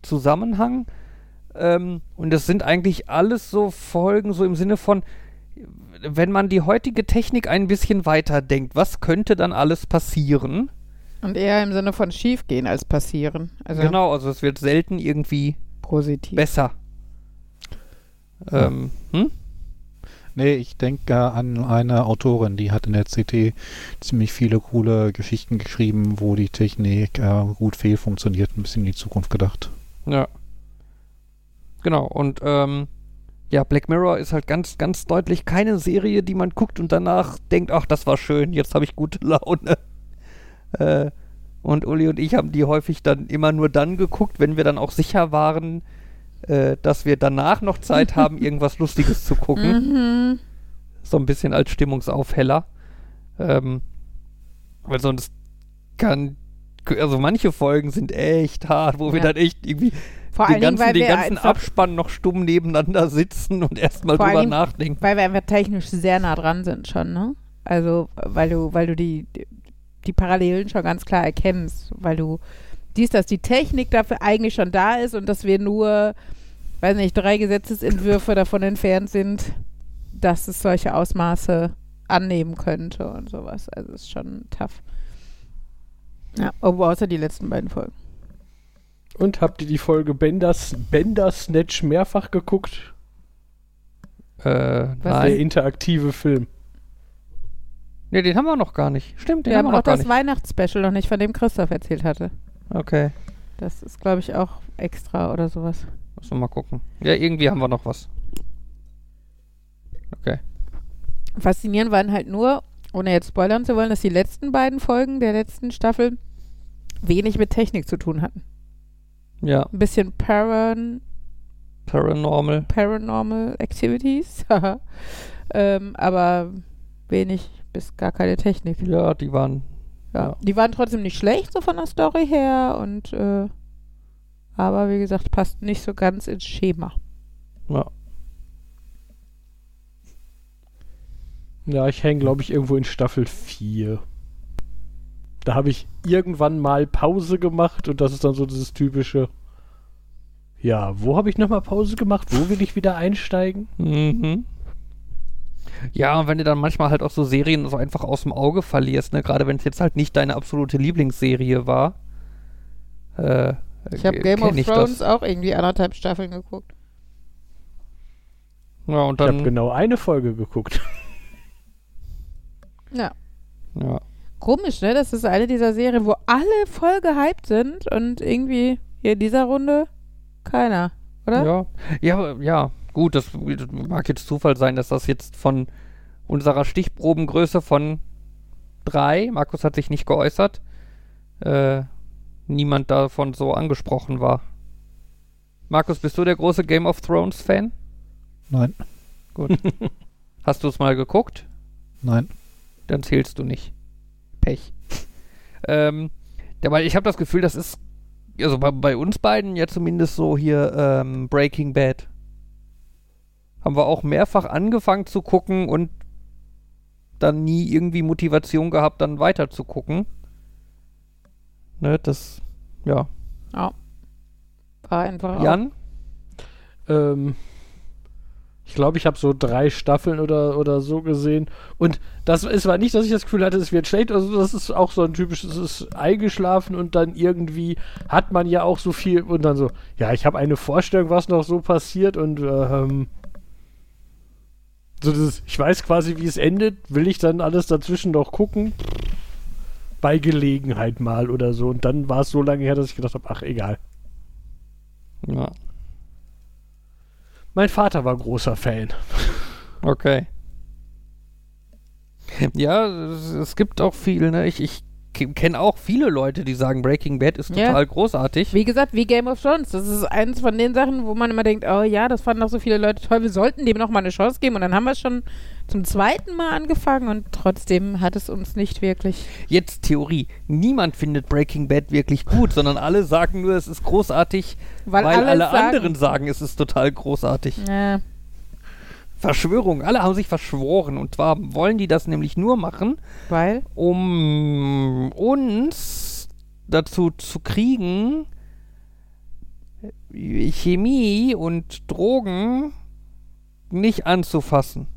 Zusammenhang. Ähm, und das sind eigentlich alles so Folgen, so im Sinne von, wenn man die heutige Technik ein bisschen weiterdenkt, was könnte dann alles passieren? Und eher im Sinne von schiefgehen als passieren. Also Genau, also es wird selten irgendwie positiv. besser. Ähm, hm? Nee, ich denke an eine Autorin, die hat in der CT ziemlich viele coole Geschichten geschrieben, wo die Technik äh, gut fehlfunktioniert, ein bisschen in die Zukunft gedacht. Ja. Genau, und ähm, ja, Black Mirror ist halt ganz, ganz deutlich keine Serie, die man guckt und danach denkt, ach, das war schön, jetzt habe ich gute Laune. Äh, und Uli und ich haben die häufig dann immer nur dann geguckt, wenn wir dann auch sicher waren, äh, dass wir danach noch Zeit haben, irgendwas Lustiges zu gucken. Mhm. So ein bisschen als Stimmungsaufheller. Ähm, weil sonst kann, also manche Folgen sind echt hart, wo wir Ja. dann echt irgendwie Vor den allen Dingen, ganzen, weil den wir ganzen Abspann noch stumm nebeneinander sitzen und erstmal drüber Dingen- nachdenken. weil wir einfach technisch sehr nah dran sind schon, ne? Also, weil du, weil du die, die Parallelen schon ganz klar erkennst, weil du siehst, dass die Technik dafür eigentlich schon da ist und dass wir nur, weiß nicht, drei Gesetzesentwürfe davon entfernt sind, dass es solche Ausmaße annehmen könnte und sowas. Also ist schon tough. Ja, aber außer die letzten beiden Folgen. Und habt ihr die Folge Bender, Bender Snatch mehrfach geguckt? Äh, Was Der interaktive Film. Nee, den haben wir noch gar nicht. Stimmt, den Wir haben wir auch noch gar das nicht. Weihnachtsspecial noch nicht, von dem Christoph erzählt hatte. Okay. Das ist, glaube ich, auch extra oder sowas. Müssen wir mal gucken. Ja, irgendwie haben wir noch was. Okay. Faszinierend waren halt nur, ohne jetzt spoilern zu wollen, dass die letzten beiden Folgen der letzten Staffel wenig mit Technik zu tun hatten. Ja, Ein bisschen Paran Paranormal. Paranormal Activities, ähm, aber wenig bis gar keine Technik. Ja, die waren. Ja. Ja. Die waren trotzdem nicht schlecht, so von der Story her und äh, aber wie gesagt, passt nicht so ganz ins Schema. Ja. Ja, ich hänge, glaube ich, irgendwo in Staffel 4. Da habe ich irgendwann mal Pause gemacht und das ist dann so dieses typische. Ja, wo habe ich nochmal Pause gemacht? Wo will ich wieder einsteigen? Mhm. Ja, und wenn du dann manchmal halt auch so Serien so einfach aus dem Auge verlierst, ne, gerade wenn es jetzt halt nicht deine absolute Lieblingsserie war. Äh, Ich habe äh, Game of Thrones Das. auch irgendwie anderthalb Staffeln geguckt. Ja, und Ich habe dann. genau eine Folge geguckt. Ja. Ja. Komisch, ne? Das ist eine dieser Serien, wo alle voll gehypt sind und irgendwie hier in dieser Runde keiner, oder? Ja, ja, ja, gut, das mag jetzt Zufall sein, dass das jetzt von unserer Stichprobengröße von drei, Markus hat sich nicht geäußert, äh, niemand davon so angesprochen war. Markus, bist du der große Game of Thrones Fan? Nein, Hast du es mal geguckt? nein. Dann zählst du nicht. Pech. ähm, weil ich habe das Gefühl, das ist, also bei, bei uns beiden ja zumindest so hier ähm, Breaking Bad. Haben wir auch mehrfach angefangen zu gucken und dann nie irgendwie Motivation gehabt, dann weiter zu gucken. Ne, das, ja. War einfach auch. Jan? Ähm, ich glaube, ich habe so drei Staffeln oder, oder so gesehen. Und das es war nicht, dass ich das Gefühl hatte, es wird schlecht. Also das ist auch so ein typisches, es ist eingeschlafen und dann irgendwie hat man ja auch so viel und dann so, ja, ich habe eine Vorstellung, was noch so passiert und ähm, so dieses, ich weiß quasi, wie es endet, will ich dann alles dazwischen noch gucken? Bei Gelegenheit mal oder so. Und dann war es so lange her, dass ich gedacht habe, ach, egal. Ja. Mein Vater war großer Fan. Okay. Ja, es, gibt auch viel, ne? Ich, ich kenne auch viele Leute, die sagen, Breaking Bad ist Ja. total großartig. Wie gesagt, wie Game of Thrones. Das ist eins von den Sachen, wo man immer denkt, oh ja, das fanden auch so viele Leute toll, wir sollten dem noch mal eine Chance geben. Und dann haben wir es schon zum zweiten Mal angefangen und trotzdem hat es uns nicht wirklich. Jetzt Theorie. Niemand findet Breaking Bad wirklich gut, sondern alle sagen nur, es ist großartig, Weil, weil, alle, alle sagen, anderen sagen, es ist total großartig. Ja, Verschwörung. Alle haben sich verschworen. Und zwar wollen die das nämlich nur machen, weil. um uns dazu zu kriegen, Chemie und Drogen nicht anzufassen.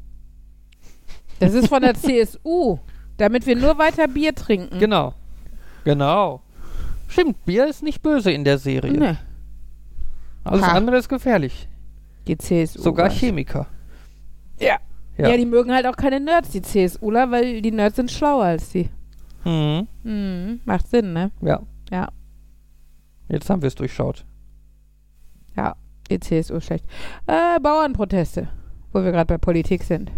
Das ist von der CSU, damit wir nur weiter Bier trinken. Genau. Genau. Stimmt, Bier ist nicht böse in der Serie. Nee, Alles Ha. andere ist gefährlich. die CSU. Sogar. Chemiker. Ja. Ja. ja. die mögen halt auch keine Nerds, die CSUler, weil die Nerds sind schlauer als die. Mhm. Mhm, macht Sinn, ne? Ja. Ja. Jetzt haben wir es durchschaut. Ja, die CSU ist schlecht. Äh, Bauernproteste, wo wir gerade bei Politik sind.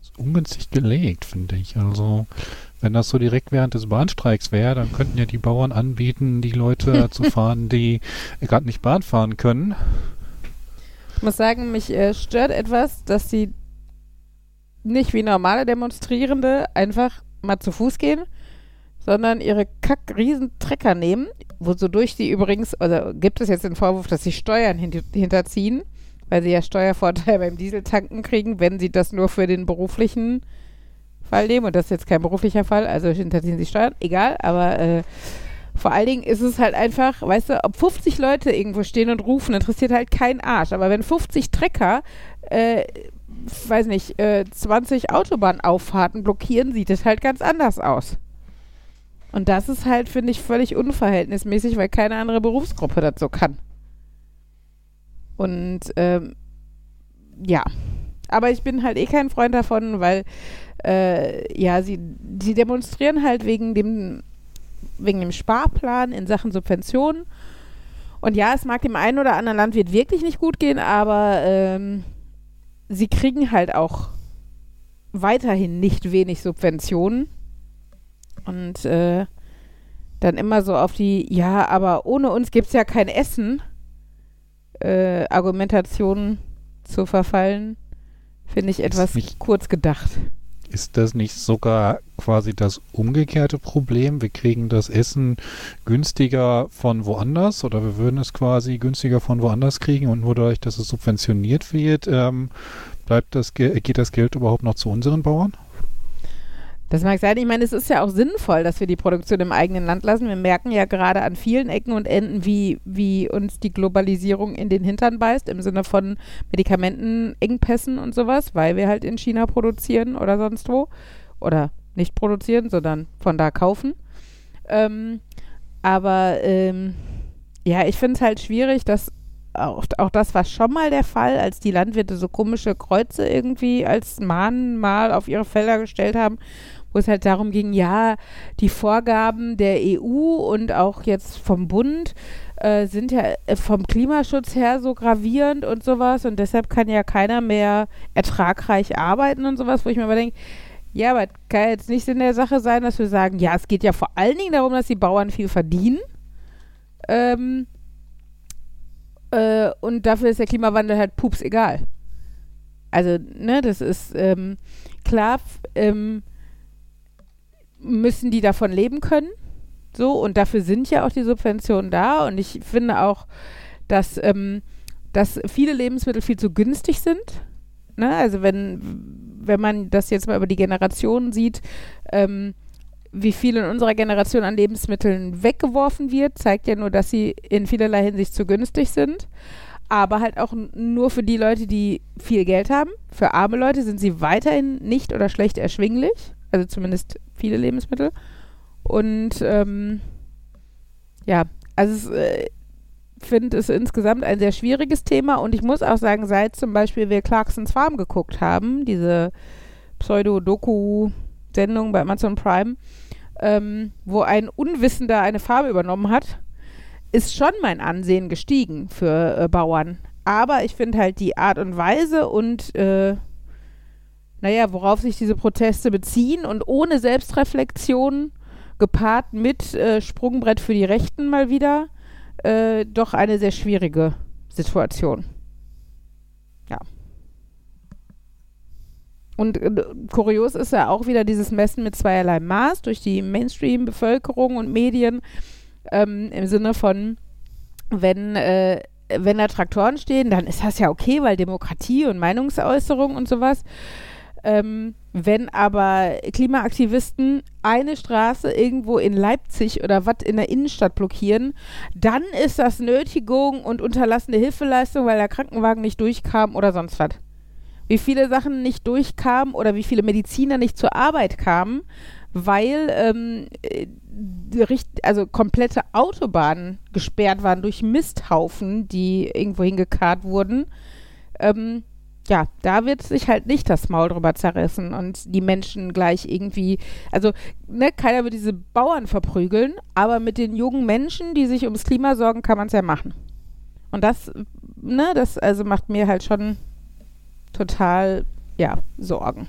Ist ungünstig gelegt, finde ich. Also, wenn das so direkt während des Bahnstreiks wäre, dann könnten ja die Bauern anbieten, die Leute zu fahren, die gerade nicht Bahn fahren können. Ich muss sagen, mich äh, stört etwas, dass sie nicht wie normale Demonstrierende einfach mal zu Fuß gehen, sondern ihre Kack-Riesentrecker nehmen, wodurch sie übrigens, also gibt es jetzt den Vorwurf, dass sie Steuern hint hinterziehen, weil sie ja Steuervorteil beim Dieseltanken kriegen, wenn sie das nur für den beruflichen Fall nehmen. Und das ist jetzt kein beruflicher Fall, also hinterziehen sie Steuern, egal, aber äh, vor allen Dingen ist es halt einfach, weißt du, ob 50 Leute irgendwo stehen und rufen, interessiert halt keinen Arsch. Aber wenn 50 Trecker, äh, weiß nicht, äh, 20 Autobahnauffahrten blockieren, sieht es halt ganz anders aus. Und das ist halt, finde ich, völlig unverhältnismäßig, weil keine andere Berufsgruppe das so kann. Und ähm, ja. Aber ich bin halt eh kein Freund davon, weil äh, ja, sie, sie demonstrieren halt wegen dem, wegen dem Sparplan in Sachen Subventionen. Und ja, es mag dem einen oder anderen Landwirt wirklich nicht gut gehen, aber ähm, sie kriegen halt auch weiterhin nicht wenig Subventionen. Und äh, dann immer so auf die, ja, aber ohne uns gibt es ja kein Essen, äh, Argumentationen zu verfallen, finde ich etwas nicht- kurz gedacht. Ist das nicht sogar quasi das umgekehrte Problem? Wir kriegen das Essen günstiger von woanders oder wir würden es quasi günstiger von woanders kriegen und nur dadurch, dass es subventioniert wird, ähm, bleibt das, Ge- geht das Geld überhaupt noch zu unseren Bauern? Das mag sein. Ich meine, es ist ja auch sinnvoll, dass wir die Produktion im eigenen Land lassen. Wir merken ja gerade an vielen Ecken und Enden, wie, wie uns die Globalisierung in den Hintern beißt, im Sinne von Medikamentenengpässen und sowas, weil wir halt in China produzieren oder sonst wo. Oder nicht produzieren, sondern von da kaufen. Ähm, aber ähm, ja, ich finde es halt schwierig, dass auch, auch das war schon mal der Fall, als die Landwirte so komische Kreuze irgendwie als Mahnmal auf ihre Felder gestellt haben, wo es halt darum ging, ja, die Vorgaben der EU und auch jetzt vom Bund äh, sind ja äh, vom Klimaschutz her so gravierend und sowas und deshalb kann ja keiner mehr ertragreich arbeiten und sowas, wo ich mir aber denke, ja, aber kann jetzt nicht Sinn der Sache sein, dass wir sagen, ja, es geht ja vor allen Dingen darum, dass die Bauern viel verdienen. Ähm, äh, und dafür ist der Klimawandel halt pups egal. Also, ne, das ist ähm, klar, ähm, müssen die davon leben können. So, und dafür sind ja auch die Subventionen da. Und ich finde auch, dass, ähm, dass viele Lebensmittel viel zu günstig sind. Ne? Also wenn, wenn man das jetzt mal über die Generationen sieht, ähm, wie viel in unserer Generation an Lebensmitteln weggeworfen wird, zeigt ja nur, dass sie in vielerlei Hinsicht zu günstig sind. Aber halt auch nur für die Leute, die viel Geld haben. Für arme Leute sind sie weiterhin nicht oder schlecht erschwinglich. Also zumindest viele Lebensmittel. Und ähm, ja, also ich äh, finde es insgesamt ein sehr schwieriges Thema. Und ich muss auch sagen, seit zum Beispiel wir Clarksons Farm geguckt haben, diese Pseudo-Doku-Sendung bei Amazon Prime, ähm, wo ein Unwissender eine Farm übernommen hat, ist schon mein Ansehen gestiegen für äh, Bauern. Aber ich finde halt die Art und Weise und äh, naja, worauf sich diese Proteste beziehen und ohne Selbstreflexion gepaart mit äh, Sprungbrett für die Rechten mal wieder, äh, doch eine sehr schwierige Situation. Ja. Und äh, kurios ist ja auch wieder dieses Messen mit zweierlei Maß durch die Mainstream-Bevölkerung und Medien ähm, im Sinne von, wenn, äh, wenn da Traktoren stehen, dann ist das ja okay, weil Demokratie und Meinungsäußerung und sowas. Ähm, wenn aber Klimaaktivisten eine Straße irgendwo in Leipzig oder was in der Innenstadt blockieren, dann ist das Nötigung und unterlassene Hilfeleistung, weil der Krankenwagen nicht durchkam oder sonst was. Wie viele Sachen nicht durchkamen oder wie viele Mediziner nicht zur Arbeit kamen, weil ähm, äh, also komplette Autobahnen gesperrt waren durch Misthaufen, die irgendwo hingekarrt wurden. Ähm, ja, da wird sich halt nicht das Maul drüber zerrissen und die Menschen gleich irgendwie, also ne, keiner wird diese Bauern verprügeln, aber mit den jungen Menschen, die sich ums Klima sorgen, kann man es ja machen. Und das, ne, das also macht mir halt schon total, ja, Sorgen.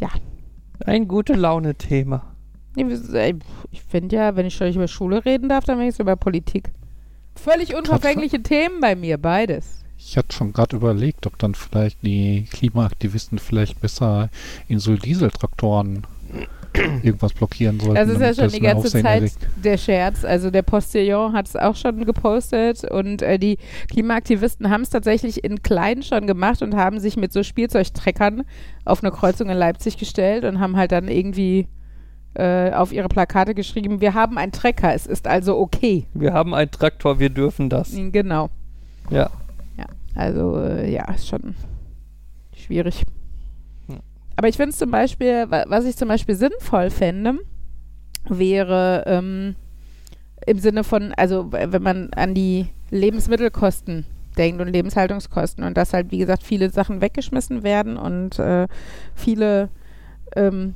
Ja, Ein gute Laune-Thema. Ich finde ja, wenn ich schon über Schule reden darf, dann wenigstens über Politik. Völlig unverfängliche Themen bei mir, beides. Ich hatte schon gerade überlegt, ob dann vielleicht die Klimaaktivisten vielleicht besser in so Dieseltraktoren irgendwas blockieren sollten. Das ist ja schon die ganze Zeit erregt. der Scherz. Also der Postillon hat es auch schon gepostet und äh, die Klimaaktivisten haben es tatsächlich in klein schon gemacht und haben sich mit so Spielzeugtreckern auf eine Kreuzung in Leipzig gestellt und haben halt dann irgendwie auf ihre Plakate geschrieben, wir haben einen Trecker, es ist also okay. Wir haben einen Traktor, wir dürfen das. Genau. Ja. Also äh, ja, ist schon schwierig. Hm. Aber ich finde es zum Beispiel, wa- was ich zum Beispiel sinnvoll fände, wäre ähm, im Sinne von, also wenn man an die Lebensmittelkosten denkt und Lebenshaltungskosten und dass halt, wie gesagt, viele Sachen weggeschmissen werden und äh, viele ähm,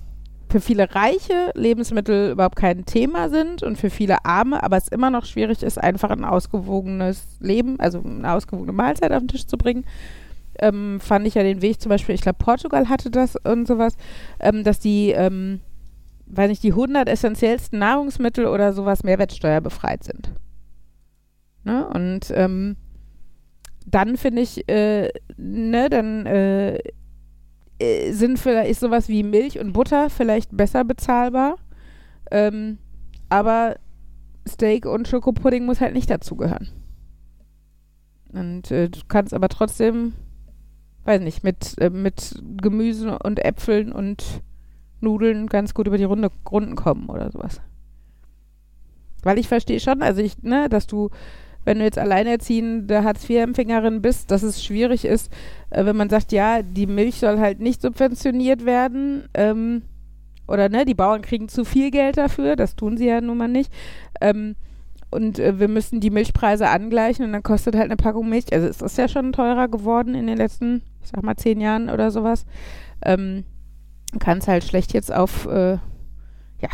für viele Reiche Lebensmittel überhaupt kein Thema sind und für viele Arme, aber es immer noch schwierig ist, einfach ein ausgewogenes Leben, also eine ausgewogene Mahlzeit auf den Tisch zu bringen. Ähm, fand ich ja den Weg zum Beispiel, ich glaube Portugal hatte das und sowas, ähm, dass die, ähm, weiß nicht, die 100 essentiellsten Nahrungsmittel oder sowas mehrwertsteuerbefreit sind. Ne? Und ähm, dann finde ich, äh, ne, dann äh, sind vielleicht sowas wie Milch und Butter vielleicht besser bezahlbar. Ähm, aber Steak und Schokopudding muss halt nicht dazugehören. Und äh, du kannst aber trotzdem, weiß nicht, mit, äh, mit Gemüse und Äpfeln und Nudeln ganz gut über die Runde, Runden kommen oder sowas. Weil ich verstehe schon, also ich, ne, dass du wenn du jetzt alleinerziehende Hartz-IV-Empfängerin bist, dass es schwierig ist, äh, wenn man sagt, ja, die Milch soll halt nicht subventioniert werden. Ähm, oder ne, die Bauern kriegen zu viel Geld dafür, das tun sie ja nun mal nicht. Ähm, und äh, wir müssen die Milchpreise angleichen und dann kostet halt eine Packung Milch. Also es ist ja schon teurer geworden in den letzten, ich sag mal, zehn Jahren oder sowas. Ähm, kann es halt schlecht jetzt auf, äh, ja,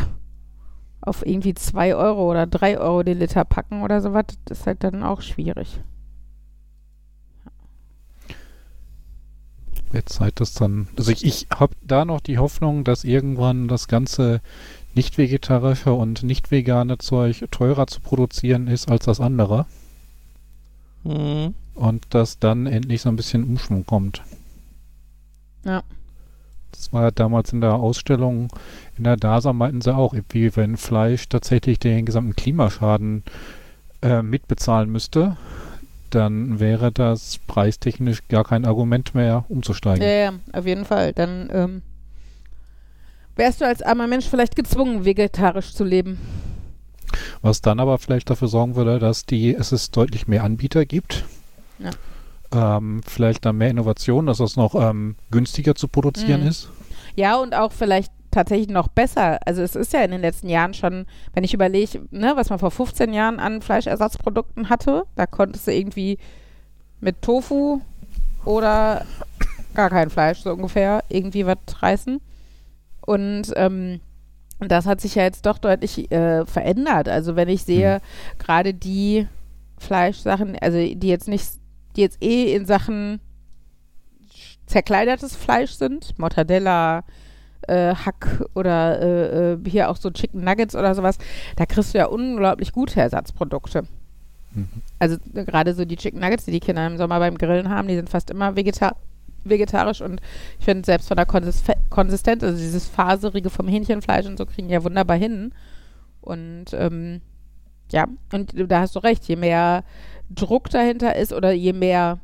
auf irgendwie 2 Euro oder 3 Euro den Liter packen oder sowas, das ist halt dann auch schwierig. Jetzt seid das dann. Also ich, ich habe da noch die Hoffnung, dass irgendwann das ganze nicht vegetarische und nicht vegane Zeug teurer zu produzieren ist als das andere. Mhm. Und dass dann endlich so ein bisschen Umschwung kommt. Ja. Das war ja damals in der Ausstellung in der DASA meinten sie auch, wie wenn Fleisch tatsächlich den gesamten Klimaschaden äh, mitbezahlen müsste, dann wäre das preistechnisch gar kein Argument mehr umzusteigen. Ja, ja, auf jeden Fall. Dann ähm, wärst du als armer Mensch vielleicht gezwungen, vegetarisch zu leben. Was dann aber vielleicht dafür sorgen würde, dass die, es ist deutlich mehr Anbieter gibt. Ja. Ähm, vielleicht dann mehr Innovation, dass das noch ähm, günstiger zu produzieren Mhm. ist. Ja, und auch vielleicht tatsächlich noch besser. Also es ist ja in den letzten Jahren schon, wenn ich überlege, ne, was man vor 15 Jahren an Fleischersatzprodukten hatte, da konntest du irgendwie mit Tofu oder gar kein Fleisch so ungefähr irgendwie was reißen. Und ähm, das hat sich ja jetzt doch deutlich äh, verändert. Also wenn ich sehe, gerade die Fleischsachen, also die jetzt nicht, die jetzt eh in Sachen zerkleidertes Fleisch sind, Mortadella, äh, Hack oder äh, äh, hier auch so Chicken Nuggets oder sowas, da kriegst du ja unglaublich gute Ersatzprodukte. Mhm. Also äh, gerade so die Chicken Nuggets, die die Kinder im Sommer beim Grillen haben, die sind fast immer vegeta vegetarisch und ich finde selbst von der Konsist Konsistenz, also dieses faserige vom Hähnchenfleisch und so kriegen die ja wunderbar hin. Und ähm, ja, und da hast du recht, je mehr Druck dahinter ist oder je mehr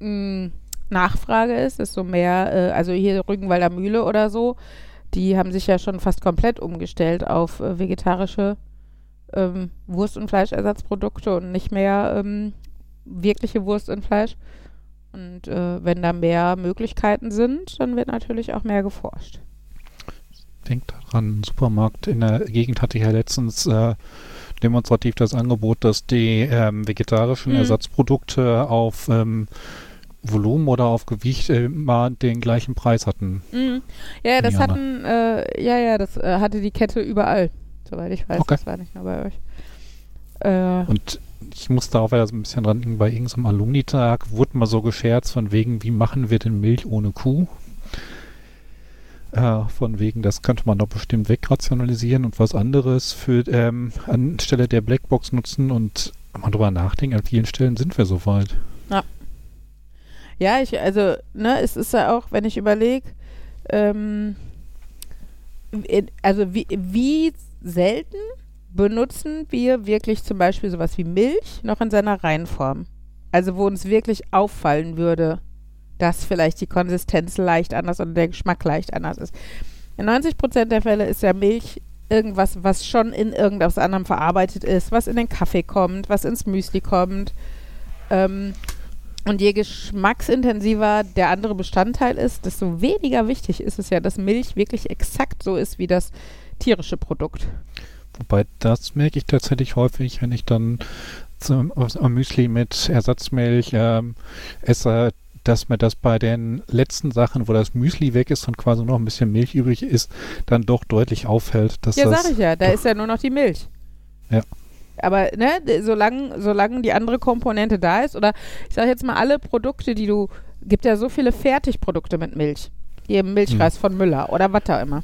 mh, Nachfrage ist, desto mehr, äh, also hier Rügenwalder Mühle oder so, die haben sich ja schon fast komplett umgestellt auf äh, vegetarische ähm, Wurst- und Fleischersatzprodukte und nicht mehr ähm, wirkliche Wurst und Fleisch. Und äh, wenn da mehr Möglichkeiten sind, dann wird natürlich auch mehr geforscht. Denkt daran, ein Supermarkt in der Gegend hatte ich ja letztens äh, demonstrativ das Angebot, dass die ähm, vegetarischen Mhm. Ersatzprodukte auf ähm, Volumen oder auf Gewicht äh, mal den gleichen Preis hatten. Mhm. Ja, das hatten, äh, ja, ja, das äh, hatte die Kette überall, soweit ich weiß. Okay. Das war nicht nur bei euch. Äh, Und ich musste auch wieder so ein bisschen dran denken, bei irgendeinem Alumni-Tag wurde mal so gescherzt von wegen, wie machen wir denn Milch ohne Kuh? Äh, von wegen, das könnte man doch bestimmt wegrationalisieren und was anderes für ähm, anstelle der Blackbox nutzen und man drüber nachdenkt, an vielen Stellen sind wir so weit. Ja, ich, also, ne, es ist ja auch, wenn ich überlege, ähm, also wie, wie selten benutzen wir wirklich zum Beispiel sowas wie Milch noch in seiner Reihenform? Also wo uns wirklich auffallen würde, dass vielleicht die Konsistenz leicht anders oder der Geschmack leicht anders ist. In 90 Prozent der Fälle ist ja Milch irgendwas, was schon in irgendwas anderem verarbeitet ist, was in den Kaffee kommt, was ins Müsli kommt. Ähm, und je geschmacksintensiver der andere Bestandteil ist, desto weniger wichtig ist es ja, dass Milch wirklich exakt so ist wie das tierische Produkt. Wobei das merke ich tatsächlich häufig, wenn ich dann zum Müsli mit Ersatzmilch ähm, esse, dass mir das bei den letzten Sachen, wo das Müsli weg ist und quasi noch ein bisschen Milch übrig ist, dann doch deutlich auffällt, dass Ja, das sag ich ja, da ist ja nur noch die Milch. Ja. Aber ne, solange, solange die andere Komponente da ist, oder ich sag jetzt mal, alle Produkte, die du, gibt ja so viele Fertigprodukte mit Milch. Hier im Milchreis von Müller oder was auch immer.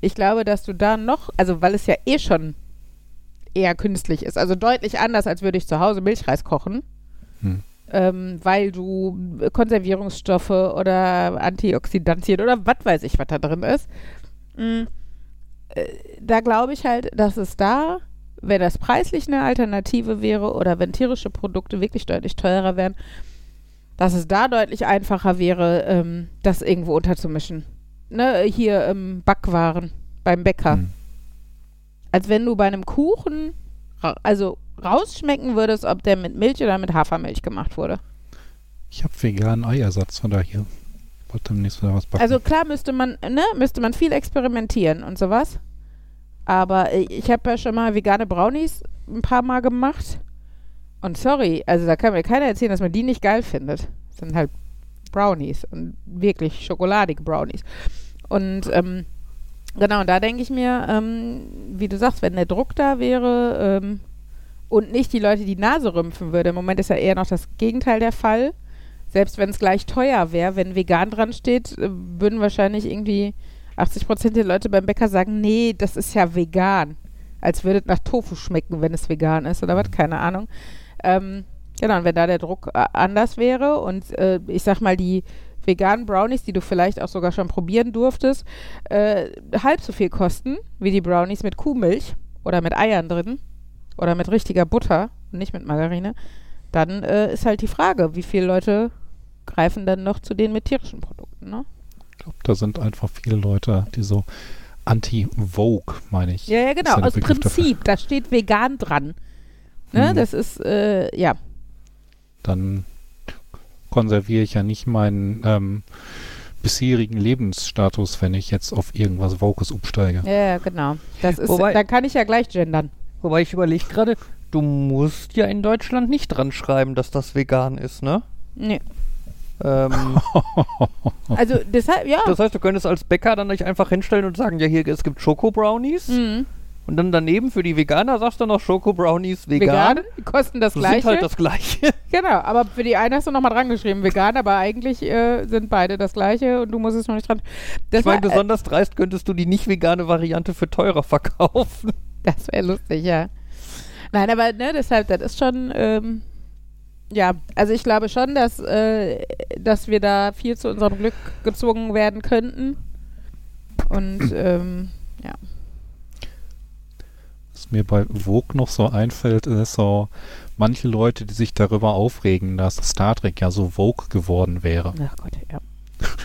Ich glaube, dass du da noch, also weil es ja eh schon eher künstlich ist, also deutlich anders, als würde ich zu Hause Milchreis kochen. Hm. Ähm, weil du Konservierungsstoffe oder Antioxidantien oder was weiß ich, was da drin ist. Äh, da glaube ich halt, dass es da, wenn das preislich eine Alternative wäre oder wenn tierische Produkte wirklich deutlich teurer wären, dass es da deutlich einfacher wäre, ähm, das irgendwo unterzumischen. Ne, hier ähm, Backwaren beim Bäcker. Hm. Als wenn du bei einem Kuchen, also rausschmecken würdest, ob der mit Milch oder mit Hafermilch gemacht wurde. Ich habe veganen Eiersatz von daher. Wollte demnächst wieder was backen. Also klar müsste man, ne, müsste man viel experimentieren und sowas. Aber ich habe ja schon mal vegane Brownies ein paar Mal gemacht. Und sorry, also da kann mir keiner erzählen, dass man die nicht geil findet. Das sind halt Brownies und wirklich schokoladige Brownies. Und ähm, genau, da denke ich mir, ähm, wie du sagst, wenn der Druck da wäre ähm, und nicht die Leute die Nase rümpfen würde, im Moment ist ja eher noch das Gegenteil der Fall. Selbst wenn es gleich teuer wäre, wenn vegan dran steht, äh, würden wahrscheinlich irgendwie 80 Prozent der Leute beim Bäcker sagen, nee, das ist ja vegan. Als würde es nach Tofu schmecken, wenn es vegan ist oder was, keine Ahnung. Ähm, genau, und wenn da der Druck äh, anders wäre und äh, ich sag mal, die veganen Brownies, die du vielleicht auch sogar schon probieren durftest, äh, halb so viel kosten wie die Brownies mit Kuhmilch oder mit Eiern drin oder mit richtiger Butter und nicht mit Margarine, dann äh, ist halt die Frage, wie viele Leute greifen dann noch zu denen mit tierischen Produkten, ne? ich glaube, da sind einfach viele Leute, die so anti-Vogue, meine ich. Ja, ja, genau. Ja Aus Begriff dafür. Prinzip, da steht vegan dran. Ne? Hm. Das ist, äh, ja. Dann konserviere ich ja nicht meinen ähm, bisherigen Lebensstatus, wenn ich jetzt auf irgendwas Vogues umsteige. Ja, genau. Das ist, Wobei- da kann ich ja gleich gendern. Wobei ich überlege gerade, du musst ja in Deutschland nicht dran schreiben, dass das vegan ist, ne? Nee. Ähm, Also deshalb, ja. das heißt, du könntest als Bäcker dann nicht einfach hinstellen und sagen, ja, hier, es gibt Schoko-Brownies. Mhm. Und dann daneben für die Veganer sagst du noch Schoko-Brownies vegan. Vegan, kosten das Das gleiche. sind halt das Gleiche. genau, aber für die eine hast du nochmal dran geschrieben, vegan, aber eigentlich äh, sind beide das gleiche und du musst es noch nicht dran. Das ich meine, äh, besonders dreist könntest du die nicht vegane Variante für teurer verkaufen. Das wäre lustig, ja. Nein, aber ne, deshalb, das ist schon, ähm, ja, also ich glaube schon, dass, äh, dass wir da viel zu unserem Glück gezwungen werden könnten. Und ähm, ja. Was mir bei Vogue noch so einfällt, ist so manche Leute, die sich darüber aufregen, dass Star Trek ja so Vogue geworden wäre. Ach Gott, ja.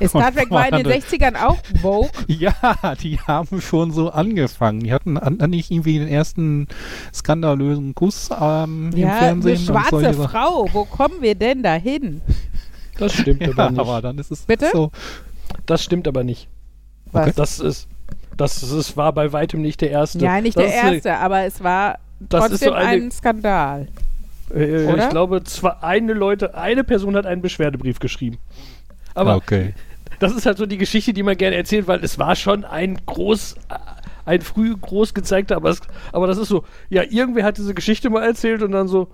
Star Trek war in den vorne. 60ern auch Vogue. Ja, die haben schon so angefangen. Die hatten an, nicht irgendwie den ersten skandalösen Kuss ähm, im Ja, Fernsehen. eine schwarze. Frau. Wo kommen wir denn da hin? Das stimmt Ja, aber nicht. aber dann ist es Bitte? so. Das stimmt aber nicht. Was? Das ist, das ist, es war bei weitem nicht der erste. Ja, nicht das der ist eine- erste, aber es war Das ist trotzdem so eine, ein Skandal. äh, oder? ich glaube, zwar eine Leute, eine Person hat einen Beschwerdebrief geschrieben. Aber okay. das ist halt so die Geschichte, die man gerne erzählt, weil es war schon ein groß, ein früh groß gezeigter, aber, es, aber das ist so, ja, irgendwer hat diese Geschichte mal erzählt und dann so,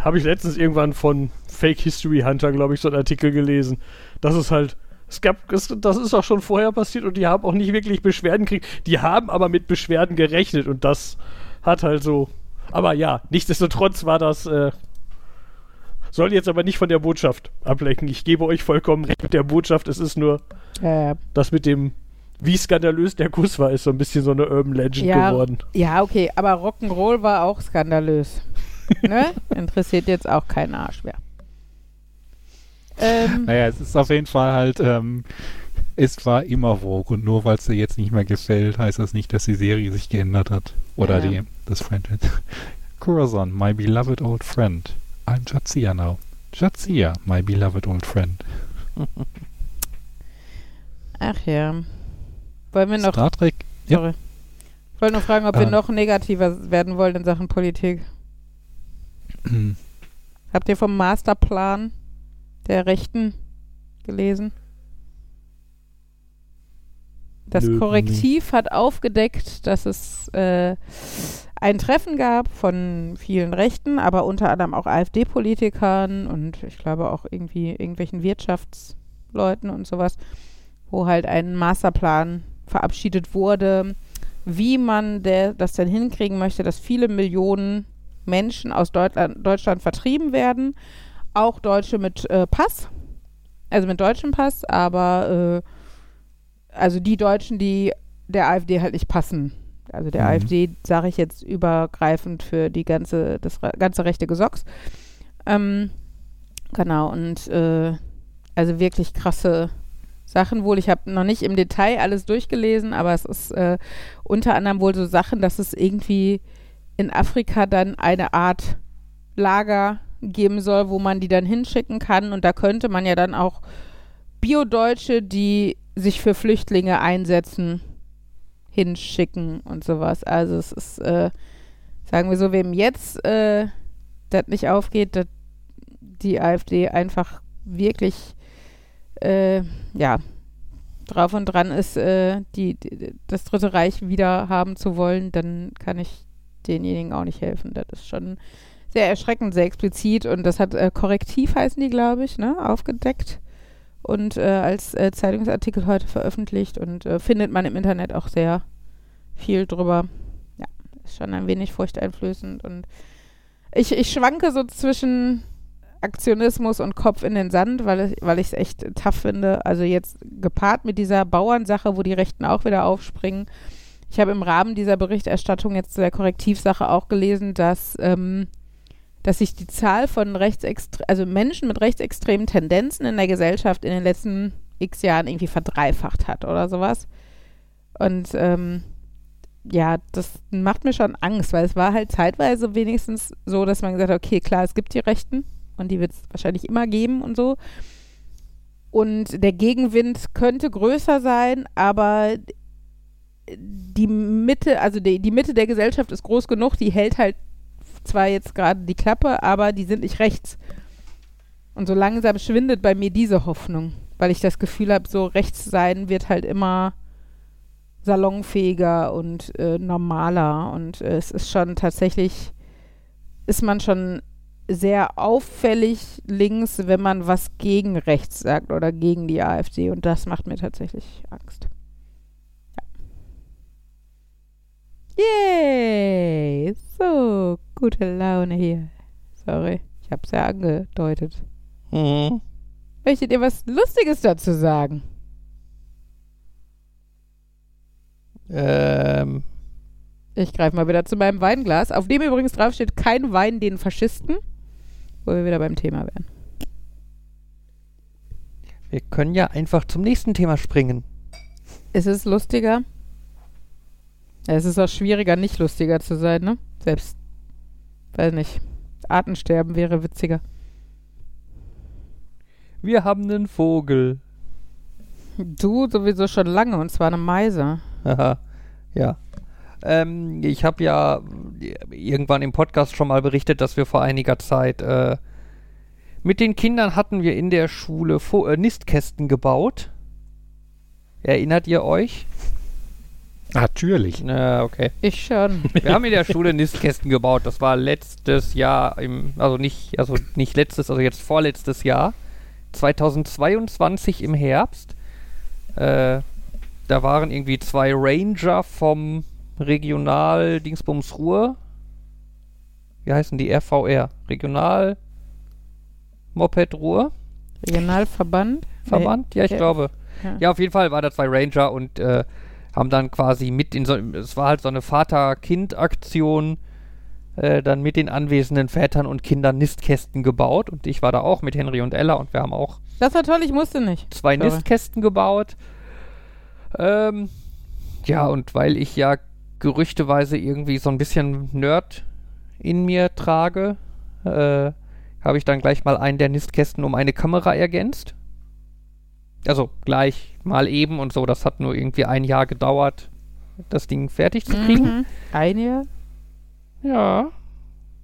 habe ich letztens irgendwann von Fake History Hunter, glaube ich, so einen Artikel gelesen. Das ist halt, es gab, es, das ist auch schon vorher passiert und die haben auch nicht wirklich Beschwerden gekriegt. Die haben aber mit Beschwerden gerechnet und das hat halt so, aber ja, nichtsdestotrotz war das, äh, soll jetzt aber nicht von der Botschaft ablenken. Ich gebe euch vollkommen recht mit der Botschaft. Es ist nur Äh, das mit dem, wie skandalös der Kuss war, ist so ein bisschen so eine Urban Legend ja, geworden. ja, okay, aber Rock'n'Roll war auch skandalös. ne? Interessiert jetzt auch keinen Arsch mehr. Ähm, Naja, es ist auf jeden Fall halt, ähm, es war immer Vogue und nur weil es dir jetzt nicht mehr gefällt, heißt das nicht, dass die Serie sich geändert hat. Oder Ja. die, das Franchise. Corazon, my beloved old friend. I'm Jadzia now. Jadzia, my beloved old friend. ach ja. Wollen wir noch, Star Trek, ja. sorry. Ich wollte nur fragen, ob wir Ähm. noch negativer werden wollen in Sachen Politik. Habt ihr vom Masterplan der Rechten gelesen? Das Nö, Korrektiv hat aufgedeckt, dass es äh, ein Treffen gab von vielen Rechten, aber unter anderem auch AfD-Politikern und ich glaube auch irgendwie irgendwelchen Wirtschaftsleuten und sowas, wo halt ein Masterplan verabschiedet wurde, wie man der, das denn hinkriegen möchte, dass viele Millionen Menschen aus Deutschland, Deutschland vertrieben werden. Auch Deutsche mit äh, Pass, also mit deutschem Pass, aber äh, also die Deutschen, die der AfD halt nicht passen. Also der Mhm. AfD sage ich jetzt übergreifend für die ganze, das ganze rechte Gesocks. Ähm, genau, und äh, also wirklich krasse Sachen wohl. Ich habe noch nicht im Detail alles durchgelesen, aber es ist äh, unter anderem wohl so Sachen, dass es irgendwie in Afrika dann eine Art Lager geben soll, wo man die dann hinschicken kann. Und da könnte man ja dann auch Bio-Deutsche, die sich für Flüchtlinge einsetzen, hinschicken und sowas. Also es ist, äh, sagen wir so, wem jetzt äh, das nicht aufgeht, dass die AfD einfach wirklich äh, ja drauf und dran ist, äh, die, die, das Dritte Reich wieder haben zu wollen, dann kann ich denjenigen auch nicht helfen. Das ist schon sehr erschreckend, sehr explizit und das hat äh, Korrektiv heißen die, glaube ich, ne, aufgedeckt und äh, als äh, Zeitungsartikel heute veröffentlicht und äh, findet man im Internet auch sehr viel drüber. Ja, ist schon ein wenig furchteinflößend und ich, ich schwanke so zwischen Aktionismus und Kopf in den Sand, weil ich weil ich es echt tough finde. Also jetzt gepaart mit dieser Bauernsache, wo die Rechten auch wieder aufspringen. Ich habe im Rahmen dieser Berichterstattung jetzt zu der Korrektivsache auch gelesen, dass, ähm, dass sich die Zahl von rechtsextre also Menschen mit rechtsextremen Tendenzen in der Gesellschaft in den letzten x Jahren irgendwie verdreifacht hat oder sowas. Und ähm, ja, das macht mir schon Angst, weil es war halt zeitweise wenigstens so, dass man gesagt hat, okay, klar, es gibt die Rechten und die wird es wahrscheinlich immer geben und so. Und der Gegenwind könnte größer sein, aber die Mitte, also die, die Mitte der Gesellschaft ist groß genug, die hält halt zwar jetzt gerade die Klappe, aber die sind nicht rechts. Und so langsam schwindet bei mir diese Hoffnung, weil ich das Gefühl habe, so rechts sein wird halt immer salonfähiger und äh, normaler. Und äh, es ist schon tatsächlich, ist man schon sehr auffällig links, wenn man was gegen rechts sagt oder gegen die AfD. Und das macht mir tatsächlich Angst. Ja. Yay! So, gute Laune hier. Sorry, ich hab's ja angedeutet. Mhm. Möchtet ihr was Lustiges dazu sagen? Ähm, Ich greife mal wieder zu meinem Weinglas, auf dem übrigens draufsteht, kein Wein den Faschisten, wo wir wieder beim Thema wären. wir können ja einfach zum nächsten Thema springen. Ist es lustiger? Es ist auch schwieriger, nicht lustiger zu sein, ne? Selbst, weiß nicht, Artensterben wäre witziger. Wir haben einen Vogel. Du sowieso schon lange, und zwar eine Meise. Haha, ja. Ähm, ich habe ja irgendwann im Podcast schon mal berichtet, dass wir vor einiger Zeit äh, mit den Kindern hatten wir in der Schule Vo äh, Nistkästen gebaut. Erinnert ihr euch? Natürlich. Na, okay. Ich schon. Wir haben in der Schule Nistkästen gebaut. Das war letztes Jahr im, also nicht, also nicht letztes, also jetzt vorletztes Jahr. 2022 im Herbst. Äh, da waren irgendwie zwei Ranger vom Regional Dingsbums Ruhr. Wie heißen die? RVR. Regional Moped Ruhr. Regionalverband? Verband? Ja, ich ja. glaube. Ja. Ja, auf jeden Fall war da zwei Ranger und äh, haben dann quasi mit in so, es war halt so eine Vater-Kind-Aktion, äh, dann mit den anwesenden Vätern und Kindern Nistkästen gebaut und ich war da auch mit Henry und Ella und wir haben auch Das war toll, ich musste nicht. zwei Sorry. Nistkästen gebaut. Ähm, ja, und weil ich ja gerüchteweise irgendwie so ein bisschen Nerd in mir trage, äh, habe ich dann gleich mal einen der Nistkästen um eine Kamera ergänzt. Also gleich mal eben und so. Das hat nur irgendwie ein Jahr gedauert, das Ding fertig zu kriegen. Mhm. Ein Jahr? Ja.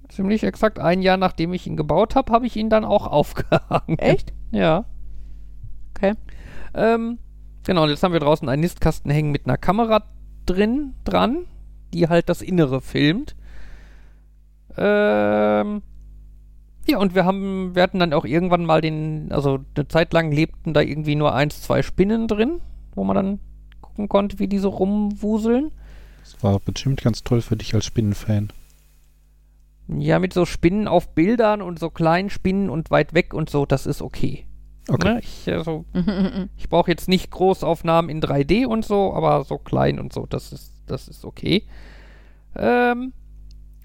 ziemlich exakt ein Jahr nachdem ich ihn gebaut habe, habe ich ihn dann auch aufgehangen. Echt? Ja. Okay. Ähm, genau, und jetzt haben wir draußen einen Nistkasten hängen mit einer Kamera drin, dran, die halt das Innere filmt. Ähm, ja, und wir haben, wir hatten dann auch irgendwann mal den, also eine Zeit lang lebten da irgendwie nur eins, zwei Spinnen drin, wo man dann gucken konnte, wie die so rumwuseln. Das war bestimmt ganz toll für dich als Spinnenfan. Ja, mit so Spinnen auf Bildern und so kleinen Spinnen und weit weg und so, das ist okay. Okay. Ne? Ich, also, ich brauche jetzt nicht Großaufnahmen in 3D und so, aber so klein und so, das ist, das ist okay. Ähm,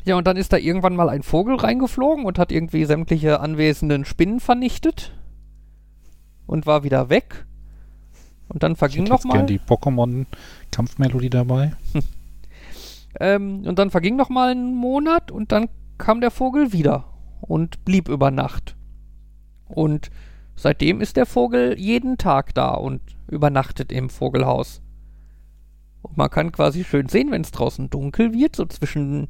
ja, und dann ist da irgendwann mal ein Vogel reingeflogen und hat irgendwie sämtliche anwesenden Spinnen vernichtet und war wieder weg. Und dann Ich verging hätte noch jetzt gern mal. die Pokémon-Kampfmelodie dabei. Ähm, und dann verging noch mal ein Monat und dann kam der Vogel wieder und blieb über Nacht. Und seitdem ist der Vogel jeden Tag da und übernachtet im Vogelhaus. Und man kann quasi schön sehen, wenn es draußen dunkel wird, so zwischen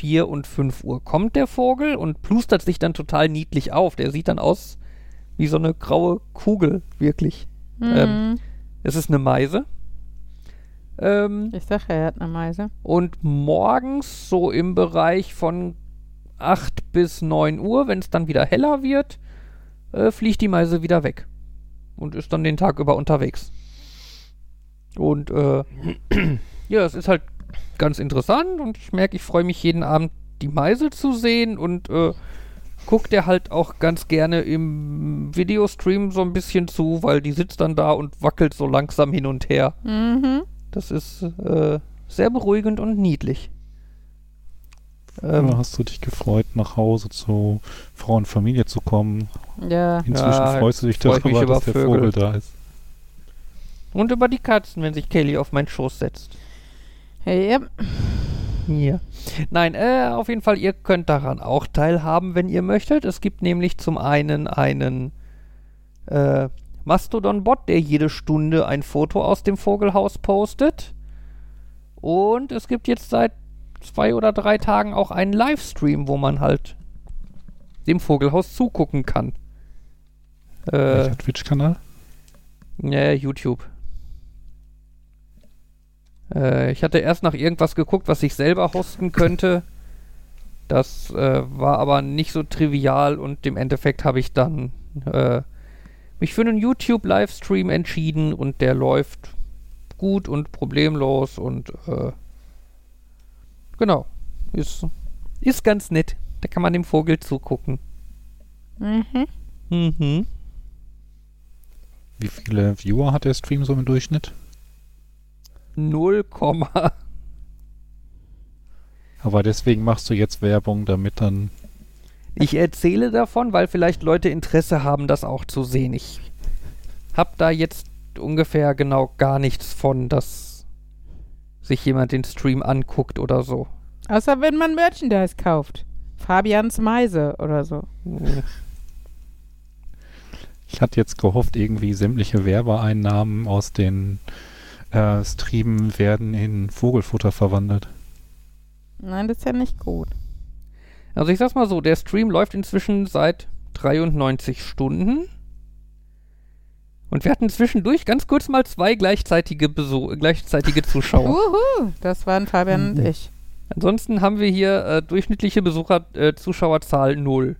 4 und 5 Uhr kommt der Vogel und plustert sich dann total niedlich auf. Der sieht dann aus wie so eine graue Kugel, wirklich. Ähm, Mhm. Es ist eine Meise. Ähm, ich sag ja, er hat eine Meise. und morgens so im Bereich von 8 bis 9 Uhr, wenn es dann wieder heller wird, äh, fliegt die Meise wieder weg. Und ist dann den Tag über unterwegs. Und äh, ja, es ist halt ganz interessant und ich merke, ich freue mich jeden Abend, die Meise zu sehen und äh, guckt der halt auch ganz gerne im Videostream so ein bisschen zu, weil die sitzt dann da und wackelt so langsam hin und her. Mhm. Das ist äh, sehr beruhigend und niedlich. Ähm, hast du dich gefreut, nach Hause zu Frau und Familie zu kommen? Ja. Inzwischen Ja, freust du dich darüber, über dass der Vögel. Vogel da ist. und über die Katzen, wenn sich Kelly auf meinen Schoß setzt. Hey, ja. Hier. Nein, äh, auf jeden Fall, ihr könnt daran auch teilhaben, wenn ihr möchtet. Es gibt nämlich zum einen einen äh, Mastodon-Bot, der jede Stunde ein Foto aus dem Vogelhaus postet. Und es gibt jetzt seit zwei oder drei Tagen auch einen Livestream, wo man halt dem Vogelhaus zugucken kann. Äh, Welcher Twitch-Kanal? ja, YouTube. Äh, ich hatte erst nach irgendwas geguckt, was ich selber hosten könnte. Das äh, war aber nicht so trivial und im Endeffekt habe ich dann äh, mich für einen YouTube-Livestream entschieden und der läuft gut und problemlos und äh, genau. Ist, ist ganz nett. Da kann man dem Vogel zugucken. Mhm. Mhm. Wie viele Viewer hat der Stream so im Durchschnitt? 0, Aber deswegen machst du jetzt Werbung, damit dann. Ich erzähle davon, weil vielleicht Leute Interesse haben, das auch zu sehen. Ich habe da jetzt ungefähr genau gar nichts von, dass sich jemand den Stream anguckt oder so. Außer wenn man Merchandise kauft. Fabians Meise oder so. Ich hatte jetzt gehofft, irgendwie sämtliche Werbeeinnahmen aus den äh, Streamen werden in Vogelfutter verwandelt. Nein, das ist ja nicht gut. Also ich sag's mal so, der Stream läuft inzwischen seit 93 Stunden. Und wir hatten zwischendurch ganz kurz mal zwei gleichzeitige, Beso gleichzeitige Zuschauer. Uhu, das waren Fabian und Mhm. ich. Ansonsten haben wir hier äh, durchschnittliche Besucher, äh, Zuschauerzahl 0.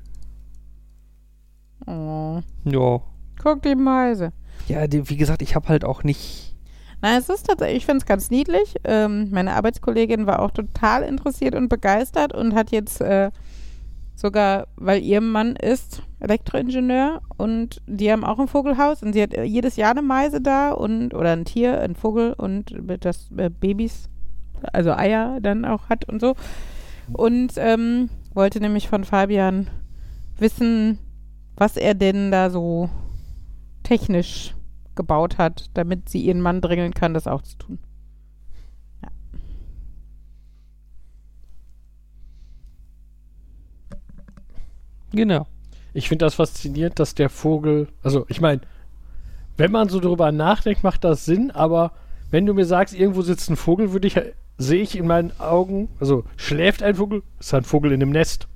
Oh. Ja. Guck die Meise. Ja, die, wie gesagt, ich habe halt auch nicht. Nein, es ist tatsächlich, ich finde es ganz niedlich. Ähm, meine Arbeitskollegin war auch total interessiert und begeistert und hat jetzt äh, sogar, weil ihr Mann ist Elektroingenieur und die haben auch ein Vogelhaus und sie hat äh, jedes Jahr eine Meise da und oder ein Tier, ein Vogel und das äh, Babys, also Eier dann auch hat und so. Und ähm, wollte nämlich von Fabian wissen, was er denn da so technisch gebaut hat, damit sie ihren Mann drängeln kann, das auch zu tun. Genau. Ich finde das faszinierend, dass der Vogel, also ich meine, wenn man so drüber nachdenkt, macht das Sinn, aber wenn du mir sagst, irgendwo sitzt ein Vogel, würde ich sehe ich in meinen Augen, also schläft ein Vogel, ist ein Vogel in einem Nest.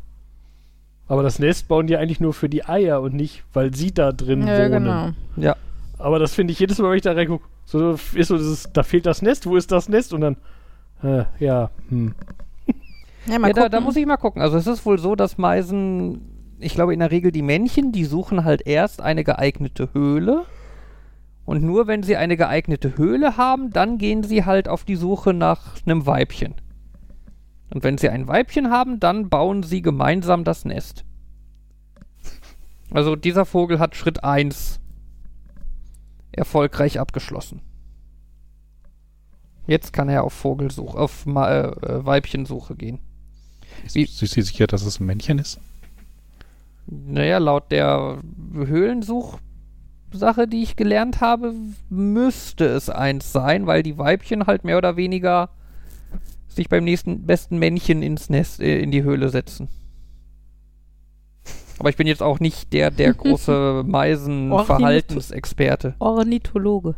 Aber das Nest bauen die eigentlich nur für die Eier und nicht, weil sie da drin Ja, wohnen. genau. Ja. Aber das finde ich jedes Mal, wenn ich da reingucke, so ist so dieses, da fehlt das Nest, wo ist das Nest? Und dann, äh, ja, hm. Ja, mal Ja, da, da muss ich mal gucken. Also es ist wohl so, dass Meisen, ich glaube in der Regel die Männchen, die suchen halt erst eine geeignete Höhle. Und nur wenn sie eine geeignete Höhle haben, dann gehen sie halt auf die Suche nach einem Weibchen. Und wenn sie ein Weibchen haben, dann bauen sie gemeinsam das Nest. Also dieser Vogel hat Schritt 1 erfolgreich abgeschlossen. Jetzt kann er auf Vogelsuche, auf Ma äh, äh, Weibchensuche gehen. Wie- ist sie sicher, dass es ein Männchen ist? Naja, laut der Höhlensuchsache, die ich gelernt habe, müsste es eins sein, weil die Weibchen halt mehr oder weniger sich beim nächsten besten Männchen ins Nest, äh, in die Höhle setzen. Aber ich bin jetzt auch nicht der, der große Meisen-Verhaltensexperte. Ornithologe.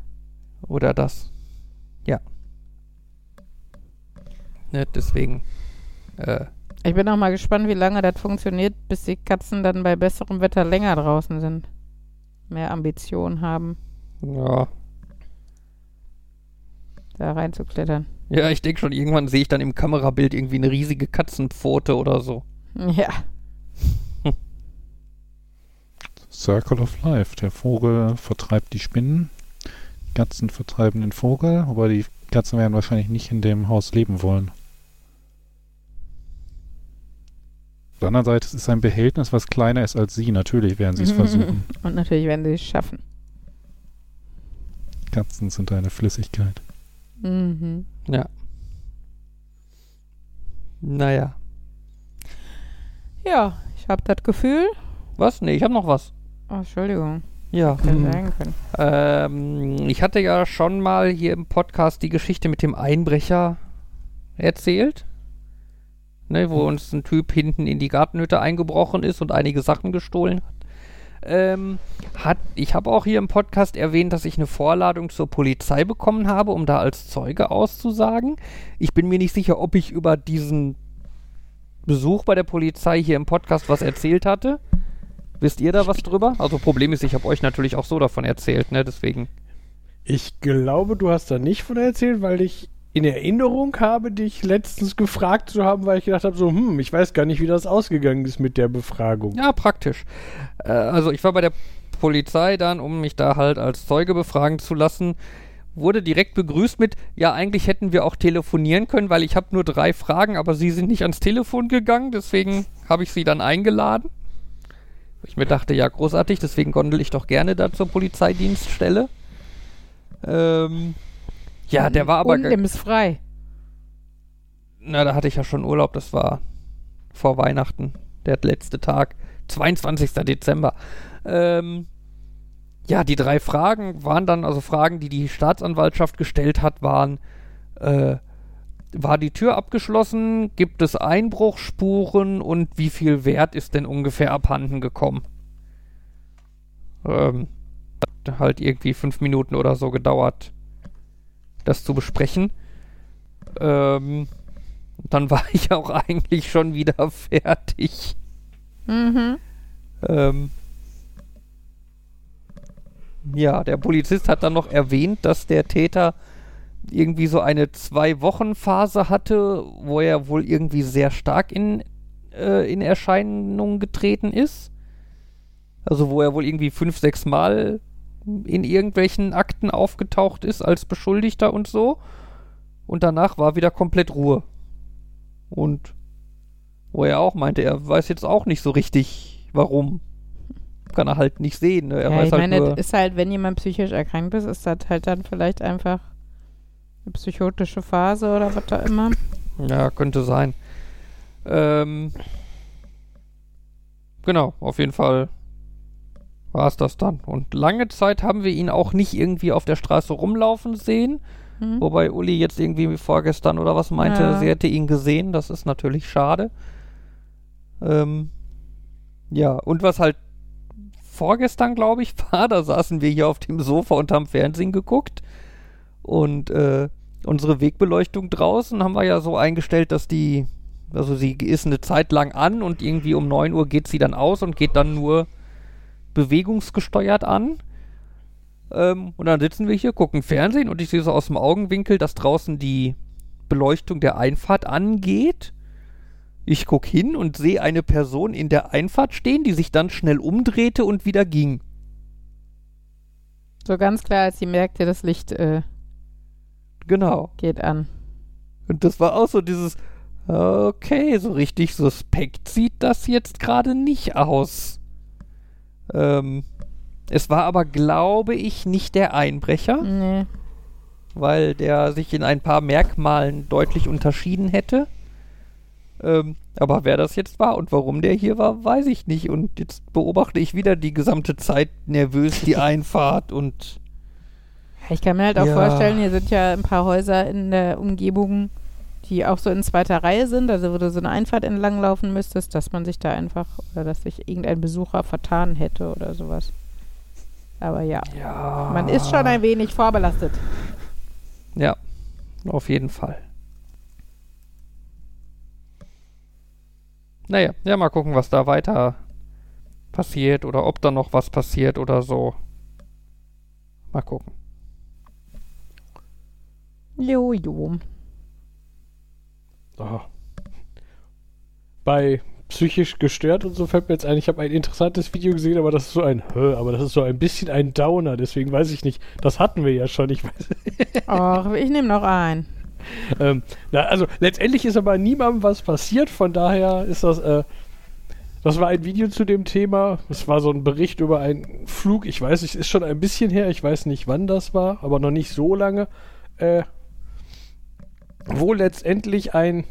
Oder das. Ja. Ne, deswegen. Äh, Ich bin auch mal gespannt, wie lange das funktioniert, bis die Katzen dann bei besserem Wetter länger draußen sind. Mehr Ambitionen haben, ja. da reinzuklettern. Ja, ich denke schon, irgendwann sehe ich dann im Kamerabild irgendwie eine riesige Katzenpfote oder so. Ja. Circle of Life. Der Vogel vertreibt die Spinnen, die Katzen vertreiben den Vogel, aber die Katzen werden wahrscheinlich nicht in dem Haus leben wollen. Auf der anderen Seite es ist ein Behältnis, was kleiner ist als sie. Natürlich werden sie es versuchen. Und natürlich werden sie es schaffen. Katzen sind eine Flüssigkeit. Mhm. Ja. Naja. Ja, ich habe das Gefühl. Was? Nee, ich habe noch was. Oh, Entschuldigung, Ja. können. Ähm, ich hatte ja schon mal hier im Podcast die Geschichte mit dem Einbrecher erzählt. Ne, wo uns ein Typ hinten in die Gartenhütte eingebrochen ist und einige Sachen gestohlen hat. Ähm, hat ich habe auch hier im Podcast erwähnt, dass ich eine Vorladung zur Polizei bekommen habe, um da als Zeuge auszusagen. Ich bin mir nicht sicher, ob ich über diesen Besuch bei der Polizei hier im Podcast was erzählt hatte. Wisst ihr da was drüber? Also Problem ist, ich habe euch natürlich auch so davon erzählt, ne? Deswegen. Ich glaube, du hast da nicht von erzählt, weil ich in Erinnerung habe, dich letztens gefragt zu haben, weil ich gedacht habe, so, hm, ich weiß gar nicht, wie das ausgegangen ist mit der Befragung. Ja, praktisch. Äh, also ich war bei der Polizei dann, um mich da halt als Zeuge befragen zu lassen. Wurde direkt begrüßt mit, ja, eigentlich hätten wir auch telefonieren können, weil ich habe nur drei Fragen, aber Sie sind nicht ans Telefon gegangen, deswegen habe ich Sie dann eingeladen. Ich mir dachte, ja, großartig, deswegen gondel ich doch gerne da zur Polizeidienststelle. Ähm, ja, der war aber... Und nimm es frei. Na, da hatte ich ja schon Urlaub, das war vor Weihnachten, der letzte Tag, 22. Dezember. Ähm, ja, die drei Fragen waren dann, also Fragen, die die Staatsanwaltschaft gestellt hat, waren, äh, war die Tür abgeschlossen, gibt es Einbruchspuren und wie viel Wert ist denn ungefähr abhanden gekommen? Ähm, hat halt irgendwie fünf Minuten oder so gedauert, das zu besprechen. Ähm, dann war ich auch eigentlich schon wieder fertig. Mhm. Ähm, ja, der Polizist hat dann noch erwähnt, dass der Täter irgendwie so eine Zwei-Wochen-Phase hatte, wo er wohl irgendwie sehr stark in, äh, in Erscheinung getreten ist. Also wo er wohl irgendwie fünf, sechs Mal in irgendwelchen Akten aufgetaucht ist als Beschuldigter und so. Und danach war wieder komplett Ruhe. Und wo er auch meinte, er weiß jetzt auch nicht so richtig, warum. Kann er halt nicht sehen. Ne? Er ja, weiß ich halt meine, nur, das ist halt, wenn jemand psychisch erkrankt ist, ist das halt dann vielleicht einfach psychotische Phase oder was da immer. Ja, könnte sein. Ähm, genau, auf jeden Fall war es das dann. Und lange Zeit haben wir ihn auch nicht irgendwie auf der Straße rumlaufen sehen. Hm? Wobei Uli jetzt irgendwie vorgestern oder was meinte, Ja. sie hätte ihn gesehen. Das ist natürlich schade. Ähm, ja, und was halt vorgestern, glaube ich, war, da saßen wir hier auf dem Sofa und haben Fernsehen geguckt. Und äh, unsere Wegbeleuchtung draußen haben wir ja so eingestellt, dass die, also sie ist eine Zeit lang an und irgendwie um 9 Uhr geht sie dann aus und geht dann nur bewegungsgesteuert an. Ähm, und dann sitzen wir hier, gucken Fernsehen und ich sehe so aus dem Augenwinkel, dass draußen die Beleuchtung der Einfahrt angeht. Ich gucke hin und sehe eine Person in der Einfahrt stehen, die sich dann schnell umdrehte und wieder ging. So ganz klar, als sie merkte, das Licht äh, Genau. geht an. Und das war auch so dieses, okay, so richtig suspekt sieht das jetzt gerade nicht aus. Ähm, es war aber, glaube ich, nicht der Einbrecher, Nee. weil der sich in ein paar Merkmalen deutlich unterschieden hätte. Ähm, aber wer das jetzt war und warum der hier war, weiß ich nicht. Und jetzt beobachte ich wieder die gesamte Zeit nervös die Einfahrt und Ich kann mir halt auch Ja. vorstellen, hier sind ja ein paar Häuser in der Umgebung, die auch so in zweiter Reihe sind, also wo du so eine Einfahrt entlang laufen müsstest, dass man sich da einfach, oder dass sich irgendein Besucher vertan hätte oder sowas. Aber ja, ja. man ist schon ein wenig vorbelastet. Ja, auf jeden Fall. Naja, ja, mal gucken, was da weiter passiert oder ob da noch was passiert oder so. Mal gucken. Jo, jo. Ah. Bei psychisch gestört und so fällt mir jetzt ein, ich habe ein interessantes Video gesehen, aber das ist so ein, Hö, aber das ist so ein bisschen ein Downer, deswegen weiß ich nicht. Das hatten wir ja schon, ich weiß. Och, ich nehme noch ein. Ähm, na, also letztendlich ist aber niemandem was passiert, von daher ist das, äh, das war ein Video zu dem Thema. Es war so ein Bericht über einen Flug, ich weiß, es ist schon ein bisschen her, ich weiß nicht wann das war, aber noch nicht so lange, äh, wo letztendlich ein,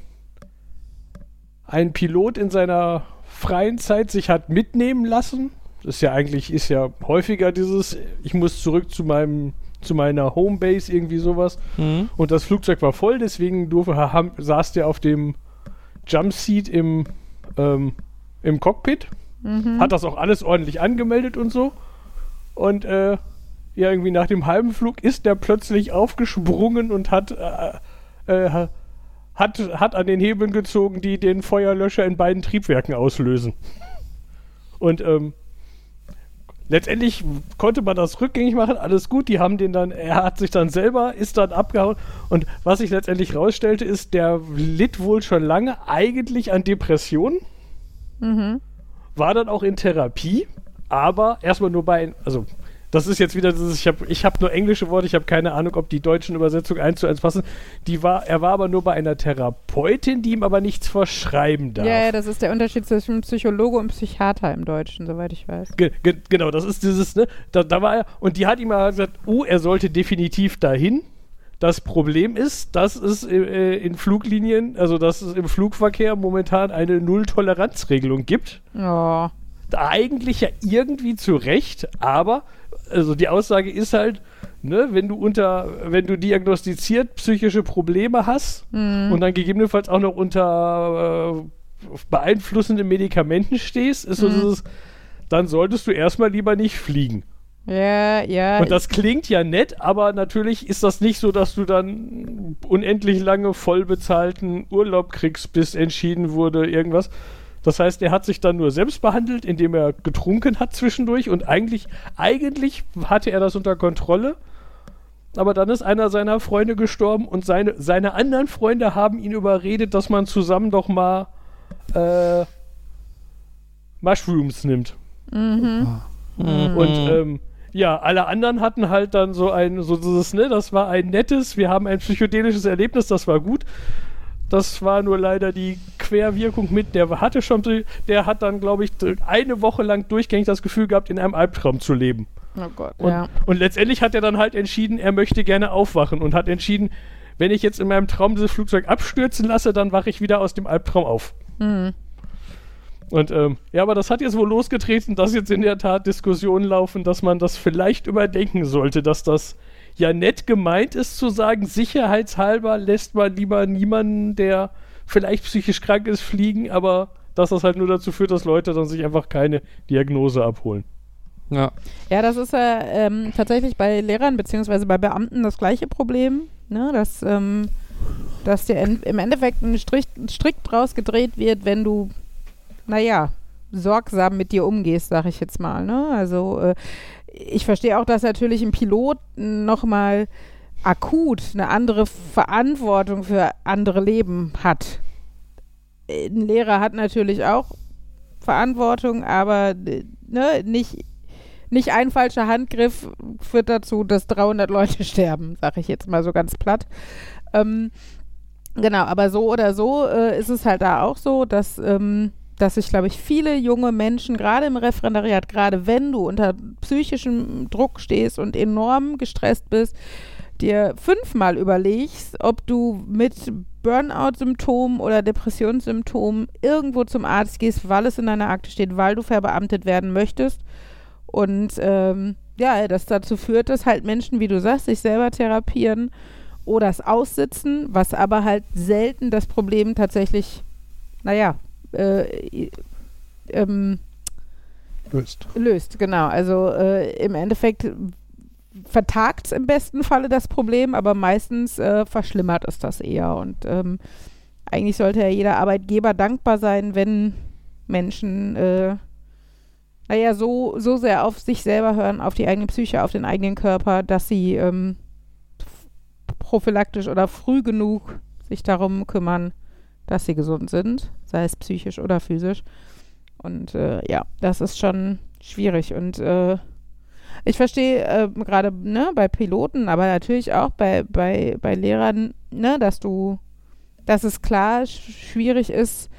ein Pilot in seiner freien Zeit sich hat mitnehmen lassen. Das ist ja eigentlich, ist ja häufiger dieses, ich muss zurück zu meinem, zu meiner Homebase, irgendwie sowas. Hm? Und das Flugzeug war voll, deswegen durfte, saß der auf dem Jumpseat im, ähm, im Cockpit. Mhm. Hat das auch alles ordentlich angemeldet und so. Und äh, ja, irgendwie nach dem halben Flug ist der plötzlich aufgesprungen und hat, äh, äh, hat, hat an den Hebeln gezogen, die den Feuerlöscher in beiden Triebwerken auslösen. Und ähm, letztendlich konnte man das rückgängig machen, alles gut. Die haben den dann, er hat sich dann selber, ist dann abgehauen. Und was sich letztendlich rausstellte, ist, der litt wohl schon lange eigentlich an Depressionen Mhm. war dann auch in Therapie, aber erstmal nur bei, also das ist jetzt wieder dieses, ich habe ich hab nur englische Worte, ich habe keine Ahnung, ob die deutschen Übersetzungen eins zu eins passen. Die war, er war aber nur bei einer Therapeutin, die ihm aber nichts verschreiben darf. Ja, ja, das ist der Unterschied zwischen Psychologe und Psychiater im Deutschen, soweit ich weiß. Ge ge genau, das ist dieses, ne? Da, da war er, und die hat ihm aber gesagt, oh, er sollte definitiv dahin. Das Problem ist, dass es äh, in Fluglinien, also dass es im Flugverkehr momentan eine Null-Toleranz-Regelung gibt. Oh. eigentlich ja irgendwie zu Recht, aber also die Aussage ist halt, ne, wenn du unter, wenn du diagnostiziert psychische Probleme hast Mhm. und dann gegebenenfalls auch noch unter äh, beeinflussenden Medikamenten stehst, ist so Mhm. dieses, dann solltest du erstmal lieber nicht fliegen. Ja, ja. Und das klingt ja nett, aber natürlich ist das nicht so, dass du dann unendlich lange vollbezahlten Urlaub kriegst, bis entschieden wurde, irgendwas. Das heißt, er hat sich dann nur selbst behandelt, indem er getrunken hat zwischendurch und eigentlich, eigentlich hatte er das unter Kontrolle. Aber dann ist einer seiner Freunde gestorben und seine, seine anderen Freunde haben ihn überredet, dass man zusammen doch mal äh, Mushrooms nimmt. mhm. Mhm. Und ähm, ja, alle anderen hatten halt dann so ein, so dieses, ne, das war ein nettes, wir haben ein psychedelisches Erlebnis, das war gut. Das war nur leider die Querwirkung mit, der hatte schon, der hat dann, glaube ich, eine Woche lang durchgängig das Gefühl gehabt, in einem Albtraum zu leben. Oh Gott, Und, ja. und letztendlich hat er dann halt entschieden, er möchte gerne aufwachen und hat entschieden, wenn ich jetzt in meinem Traum dieses Flugzeug abstürzen lasse, dann wache ich wieder aus dem Albtraum auf. Mhm. Und ähm, ja, aber das hat jetzt wohl losgetreten, dass jetzt in der Tat Diskussionen laufen, dass man das vielleicht überdenken sollte, dass das ja nett gemeint ist zu sagen, sicherheitshalber lässt man lieber niemanden, der vielleicht psychisch krank ist, fliegen, aber dass das halt nur dazu führt, dass Leute dann sich einfach keine Diagnose abholen. Ja. Ja, das ist ja ähm, tatsächlich bei Lehrern bzw. bei Beamten das gleiche Problem. Ne? Dass, ähm, dass dir in, im Endeffekt ein Strich, ein Strick draus gedreht wird, wenn du, naja, sorgsam mit dir umgehst, sag ich jetzt mal. Ne? Also äh, ich verstehe auch, dass natürlich ein Pilot nochmal akut eine andere Verantwortung für andere Leben hat. Ein Lehrer hat natürlich auch Verantwortung, aber ne, nicht, nicht ein falscher Handgriff führt dazu, dass 300 Leute sterben, sage ich jetzt mal so ganz platt. Ähm, genau, aber so oder so äh, ist es halt da auch so, dass, ähm, dass sich, glaube ich, viele junge Menschen, gerade im Referendariat, gerade wenn du unter psychischem Druck stehst und enorm gestresst bist, dir fünfmal überlegst, ob du mit Burnout-Symptomen oder Depressionssymptomen irgendwo zum Arzt gehst, weil es in deiner Akte steht, weil du verbeamtet werden möchtest. Und ähm, ja, das dazu führt, dass halt Menschen, wie du sagst, sich selber therapieren oder es aussitzen, was aber halt selten das Problem tatsächlich, naja, äh, ähm, Löst. löst. Genau. Also äh, im Endeffekt vertagt es im besten Falle das Problem, aber meistens äh, verschlimmert es das eher. Und ähm, eigentlich sollte ja jeder Arbeitgeber dankbar sein, wenn Menschen, äh, naja, so, so sehr auf sich selber hören, auf die eigene Psyche, auf den eigenen Körper, dass sie ähm, prophylaktisch oder früh genug sich darum kümmern, dass sie gesund sind, sei es psychisch oder physisch. Und äh, ja, das ist schon schwierig. Und äh, ich verstehe äh, gerade ne, bei Piloten, aber natürlich auch bei, bei, bei Lehrern, ne, dass du, dass es klar schwierig ist,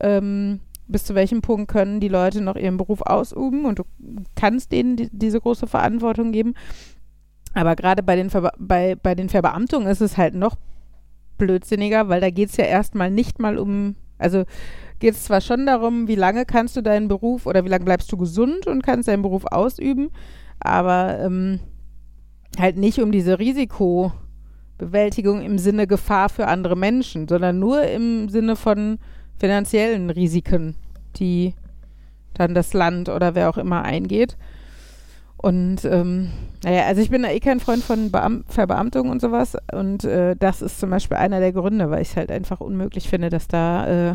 ähm, bis zu welchem Punkt können die Leute noch ihren Beruf ausüben und du kannst denen die, diese große Verantwortung geben. Aber gerade bei bei, bei den Verbeamtungen ist es halt noch blödsinniger, weil da geht es ja erstmal nicht mal um, also geht es zwar schon darum, wie lange kannst du deinen Beruf oder wie lange bleibst du gesund und kannst deinen Beruf ausüben, aber ähm, halt nicht um diese Risikobewältigung im Sinne Gefahr für andere Menschen, sondern nur im Sinne von finanziellen Risiken, die dann das Land oder wer auch immer eingeht. Und ähm, naja, also ich bin da eh kein Freund von Beam Verbeamtung und sowas. Und äh, das ist zum Beispiel einer der Gründe, weil ich es halt einfach unmöglich finde, dass da, äh,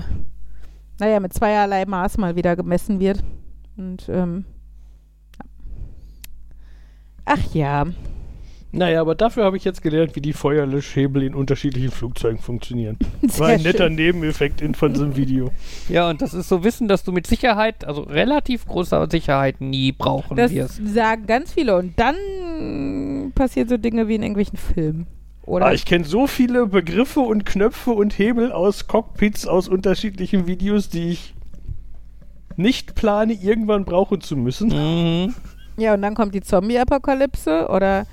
naja, mit zweierlei Maß mal wieder gemessen wird. Und ähm, ach ja. Naja, aber dafür habe ich jetzt gelernt, wie die Feuerlöschhebel in unterschiedlichen Flugzeugen funktionieren. War ein Sehr netter schön. Nebeneffekt in, von diesem Video. Ja, und das ist so Wissen, dass du mit Sicherheit, also relativ großer Sicherheit, nie brauchen Das wirst. sagen ganz viele. Und dann passiert so Dinge wie in irgendwelchen Filmen. Oder? Ah, ich kenne so viele Begriffe und Knöpfe und Hebel aus Cockpits aus unterschiedlichen Videos, die ich nicht plane, irgendwann brauchen zu müssen. Mhm. Ja, und dann kommt die Zombie-Apokalypse oder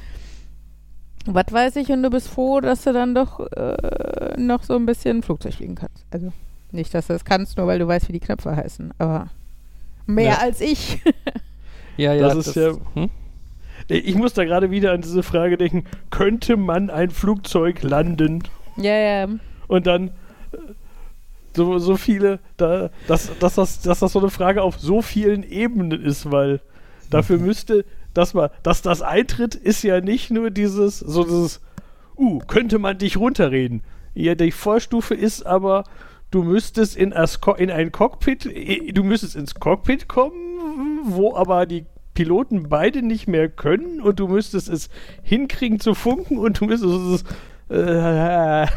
was weiß ich und du bist froh, dass du dann doch äh, noch so ein bisschen Flugzeug fliegen kannst. Also nicht, dass du das kannst, nur weil du weißt, wie die Knöpfe heißen, aber mehr Ja. als ich. Ja, ja. Das ist ja- Hm? Ich muss da gerade wieder an diese Frage denken, könnte man ein Flugzeug landen? ja, ja. Und dann äh, so, so viele, da, dass, dass, das, dass das so eine Frage auf so vielen Ebenen ist, weil dafür müsste, dass man, dass das eintritt, ist ja nicht nur dieses, so dieses, uh, könnte man dich runterreden. Ja, die Vorstufe ist aber, du müsstest in, in ein Cockpit, eh, du müsstest ins Cockpit kommen, wo aber die Piloten beide nicht mehr können und du müsstest es hinkriegen zu funken und du müsstest es, äh,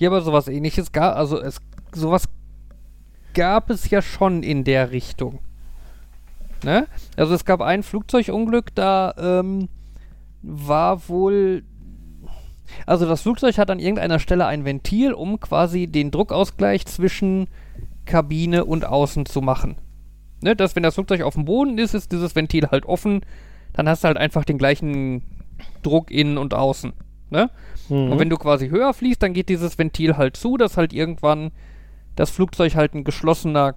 Ja, aber sowas ähnliches gab, also es, sowas gab es ja schon in der Richtung. Ne? Also es gab ein Flugzeugunglück, da ähm, war wohl. Also das Flugzeug hat an irgendeiner Stelle ein Ventil, um quasi den Druckausgleich zwischen Kabine und Außen zu machen. Ne? Dass wenn das Flugzeug auf dem Boden ist, ist dieses Ventil halt offen, dann hast du halt einfach den gleichen Druck innen und außen. Ne? Und wenn du quasi höher fliegst, dann geht dieses Ventil halt zu, dass halt irgendwann das Flugzeug halt ein geschlossener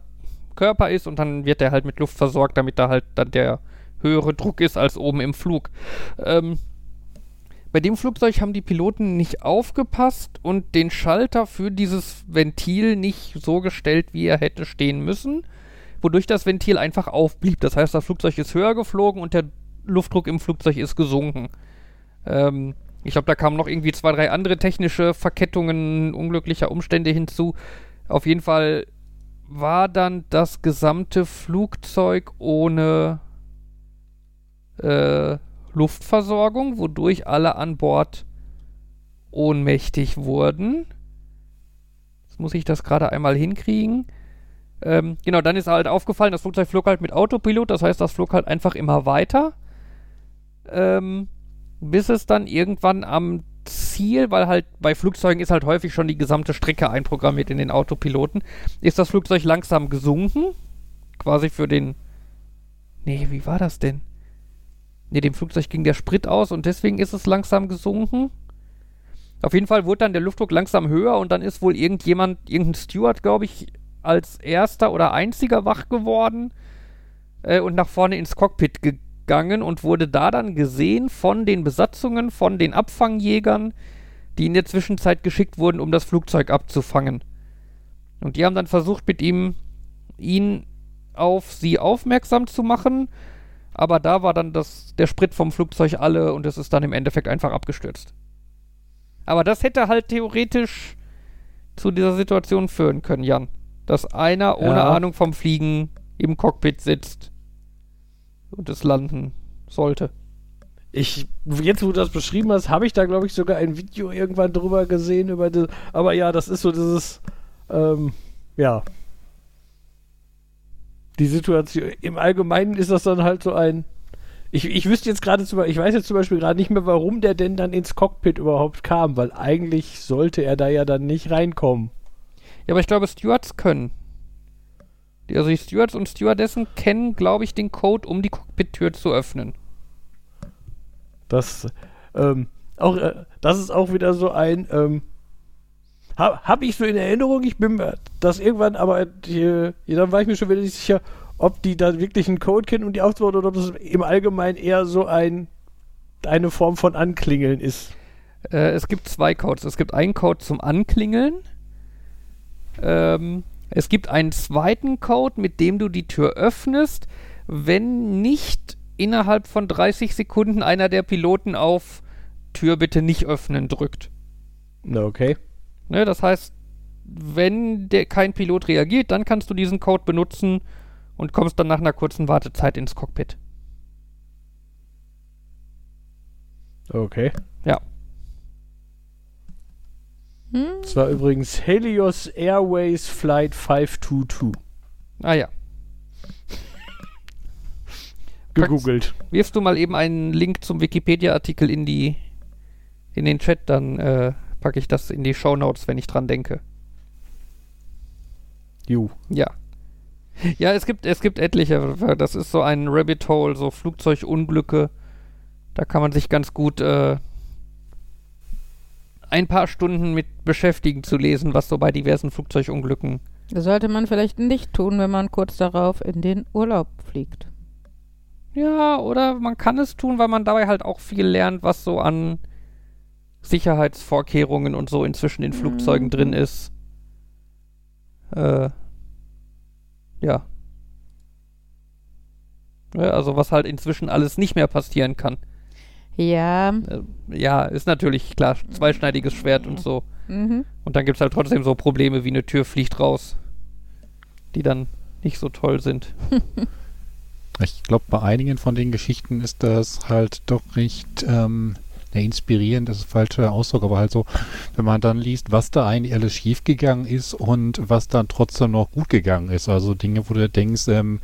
Körper ist und dann wird der halt mit Luft versorgt, damit da halt dann der höhere Druck ist als oben im Flug. Ähm, bei dem Flugzeug haben die Piloten nicht aufgepasst und den Schalter für dieses Ventil nicht so gestellt, wie er hätte stehen müssen, wodurch das Ventil einfach aufblieb. Das heißt, das Flugzeug ist höher geflogen und der Luftdruck im Flugzeug ist gesunken. Ähm, Ich glaube, da kamen noch irgendwie zwei, drei andere technische Verkettungen unglücklicher Umstände hinzu. Auf jeden Fall war dann das gesamte Flugzeug ohne äh, Luftversorgung, wodurch alle an Bord ohnmächtig wurden. Jetzt muss ich das gerade einmal hinkriegen. Ähm, genau, dann ist halt aufgefallen, das Flugzeug flog halt mit Autopilot, das heißt, das flog halt einfach immer weiter. Ähm, bis es dann irgendwann am Ziel, weil halt bei Flugzeugen ist halt häufig schon die gesamte Strecke einprogrammiert in den Autopiloten, ist das Flugzeug langsam gesunken. Quasi für den. Nee, wie war das denn? Nee, dem Flugzeug ging der Sprit aus und deswegen ist es langsam gesunken. Auf jeden Fall wurde dann der Luftdruck langsam höher und dann ist wohl irgendjemand, irgendein Steward, glaube ich, als erster oder einziger wach geworden äh, und nach vorne ins Cockpit gegangen und wurde da dann gesehen von den Besatzungen, von den Abfangjägern, die in der Zwischenzeit geschickt wurden, um das Flugzeug abzufangen. Und die haben dann versucht, mit ihm ihn auf sie aufmerksam zu machen, aber da war dann das, der Sprit vom Flugzeug alle und es ist dann im Endeffekt einfach abgestürzt. Aber das hätte halt theoretisch zu dieser Situation führen können, Jan. Dass einer ohne Ja. Ahnung vom Fliegen im Cockpit sitzt und es landen sollte. Ich, jetzt wo du das beschrieben hast, habe ich da, glaube ich, sogar ein Video irgendwann drüber gesehen. Über die, aber ja, das ist so dieses, ähm, ja. Die Situation, im Allgemeinen ist das dann halt so ein. Ich, ich wüsste jetzt gerade ich weiß jetzt zum Beispiel gerade nicht mehr, warum der denn dann ins Cockpit überhaupt kam, weil eigentlich sollte er da ja dann nicht reinkommen. Ja, aber ich glaube, Stewards können. Die, also die Stewards und Stewardessen kennen, glaube ich, den Code, um die Cockpit-Tür zu öffnen. Das, ähm, auch, äh, das ist auch wieder so ein, ähm, habe hab ich so in Erinnerung, ich bin mir das irgendwann, aber äh, ja, dann war ich mir schon wieder nicht sicher, ob die da wirklich einen Code kennen, um die aufzubauen oder ob das im Allgemeinen eher so ein, eine Form von Anklingeln ist. Äh, es gibt zwei Codes. Es gibt einen Code zum Anklingeln. Ähm, es gibt einen zweiten Code, mit dem du die Tür öffnest, wenn nicht innerhalb von 30 Sekunden einer der Piloten auf Tür bitte nicht öffnen drückt. Okay. Ne, das heißt, wenn der, kein Pilot reagiert, dann kannst du diesen Code benutzen und kommst dann nach einer kurzen Wartezeit ins Cockpit. Okay. Ja. Hm? Das war übrigens Helios Airways Flight 522. Ah ja. Gegoogelt. Wirfst du mal eben einen Link zum Wikipedia-Artikel in die in den Chat, dann äh, packe ich das in die Shownotes, wenn ich dran denke. Ju. Ja. Ja, es gibt, es gibt etliche. Das ist so ein Rabbit Hole, so Flugzeugunglücke. Da kann man sich ganz gut äh, ein paar Stunden mit beschäftigen zu lesen, was so bei diversen Flugzeugunglücken. Das sollte man vielleicht nicht tun, wenn man kurz darauf in den Urlaub fliegt. Ja, oder man kann es tun, weil man dabei halt auch viel lernt, was so an Sicherheitsvorkehrungen und so inzwischen in Flugzeugen Mhm. drin ist. Äh, ja. ja. Also was halt inzwischen alles nicht mehr passieren kann. Ja. Äh, ja, ist natürlich klar, zweischneidiges Schwert und so. Mhm. Und dann gibt es halt trotzdem so Probleme wie eine Tür fliegt raus, die dann nicht so toll sind. Ich glaube, bei einigen von den Geschichten ist das halt doch recht ähm, inspirierend, das ist falscher Ausdruck, aber halt so, wenn man dann liest, was da eigentlich alles schiefgegangen ist und was dann trotzdem noch gut gegangen ist. Also Dinge, wo du denkst, ähm,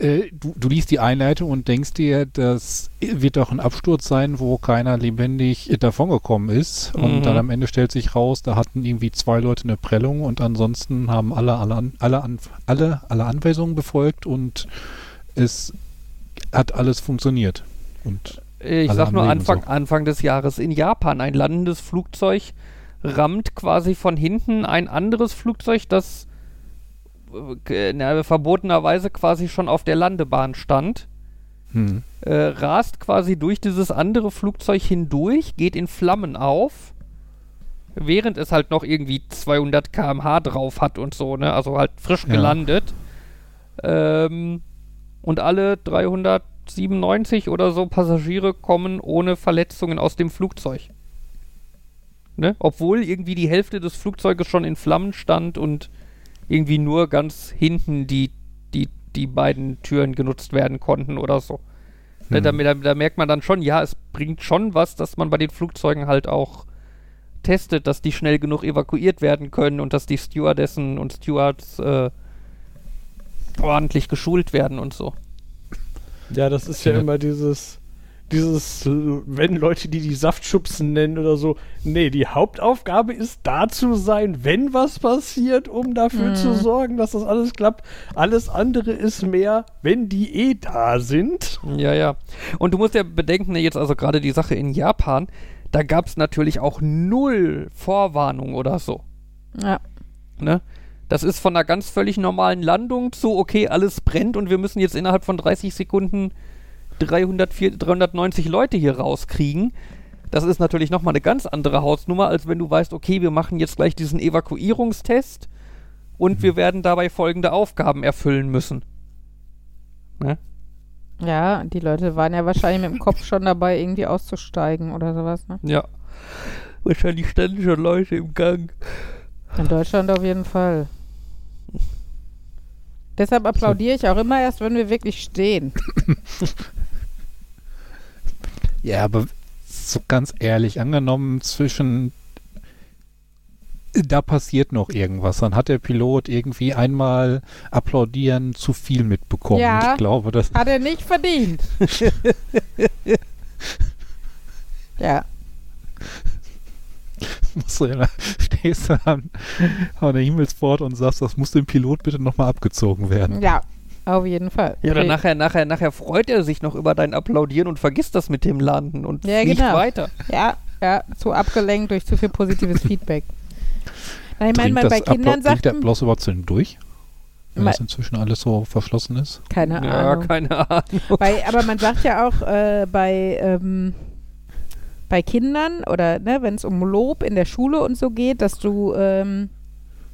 äh, du, du liest die Einleitung und denkst dir, das wird doch ein Absturz sein, wo keiner lebendig davongekommen ist. Und Mhm. dann am Ende stellt sich raus, da hatten irgendwie zwei Leute eine Prellung und ansonsten haben alle, alle, alle, alle, alle Anweisungen befolgt und es hat alles funktioniert. Und Ich Alle sag nur und Anfang, so. Anfang des Jahres in Japan. Ein landendes Flugzeug rammt quasi von hinten ein anderes Flugzeug, das äh, verbotenerweise quasi schon auf der Landebahn stand. hm, Äh, rast quasi durch dieses andere Flugzeug hindurch, geht in Flammen auf, während es halt noch irgendwie 200 km/h drauf hat und so, ne? Also halt frisch Ja. gelandet. Ähm, und alle 300, 97 oder so Passagiere kommen ohne Verletzungen aus dem Flugzeug. Ne? Obwohl irgendwie die Hälfte des Flugzeuges schon in Flammen stand und irgendwie nur ganz hinten die, die, die beiden Türen genutzt werden konnten oder so. Ne, da, da, da merkt man dann schon, ja, es bringt schon was, dass man bei den Flugzeugen halt auch testet, dass die schnell genug evakuiert werden können und dass die Stewardessen und Stewards äh, ordentlich geschult werden und so. Ja, das ist ja Ja. immer dieses, dieses, wenn Leute die die Saftschubsen nennen oder so. Nee, die Hauptaufgabe ist da zu sein, wenn was passiert, um dafür Mhm. zu sorgen, dass das alles klappt. Alles andere ist mehr, wenn die eh da sind. Ja, ja. Und du musst ja bedenken, ne, jetzt also gerade die Sache in Japan, da gab es natürlich auch null Vorwarnung oder so. Ja. Ne? Das ist von einer ganz völlig normalen Landung zu, okay, alles brennt und wir müssen jetzt innerhalb von 30 Sekunden 300, 390 Leute hier rauskriegen. Das ist natürlich nochmal eine ganz andere Hausnummer, als wenn du weißt, okay, wir machen jetzt gleich diesen Evakuierungstest und wir werden dabei folgende Aufgaben erfüllen müssen. Ne? Ja, die Leute waren ja wahrscheinlich mit dem Kopf schon dabei, irgendwie auszusteigen oder sowas, ne? Ja. Wahrscheinlich standen schon Leute im Gang. In Deutschland auf jeden Fall. Deshalb applaudiere ich auch immer erst, wenn wir wirklich stehen. Ja, aber so ganz ehrlich, angenommen zwischen da passiert noch irgendwas, dann hat der Pilot irgendwie einmal applaudieren zu viel mitbekommen. Ja. Ich glaube, das Hat er nicht verdient. ja. musst du ja, stehst du an, an der Himmelspforte und sagst, das muss dem Pilot bitte nochmal abgezogen werden. Ja, auf jeden Fall. Ja, oder Nee. nachher, nachher, nachher freut er sich noch über dein Applaudieren und vergisst das mit dem Landen und Ja, fliegt genau. weiter. Ja, ja, zu abgelenkt durch zu viel positives Feedback. Na, ich meine, man das bei Kindern dringt der sagt, Applaus überhaupt zu durch? Wenn das inzwischen alles so verschlossen ist? keine Ja, Ahnung. keine Ahnung. Bei, aber man sagt ja auch äh, bei, ähm, bei Kindern oder ne, wenn es um Lob in der Schule und so geht, dass du, ähm,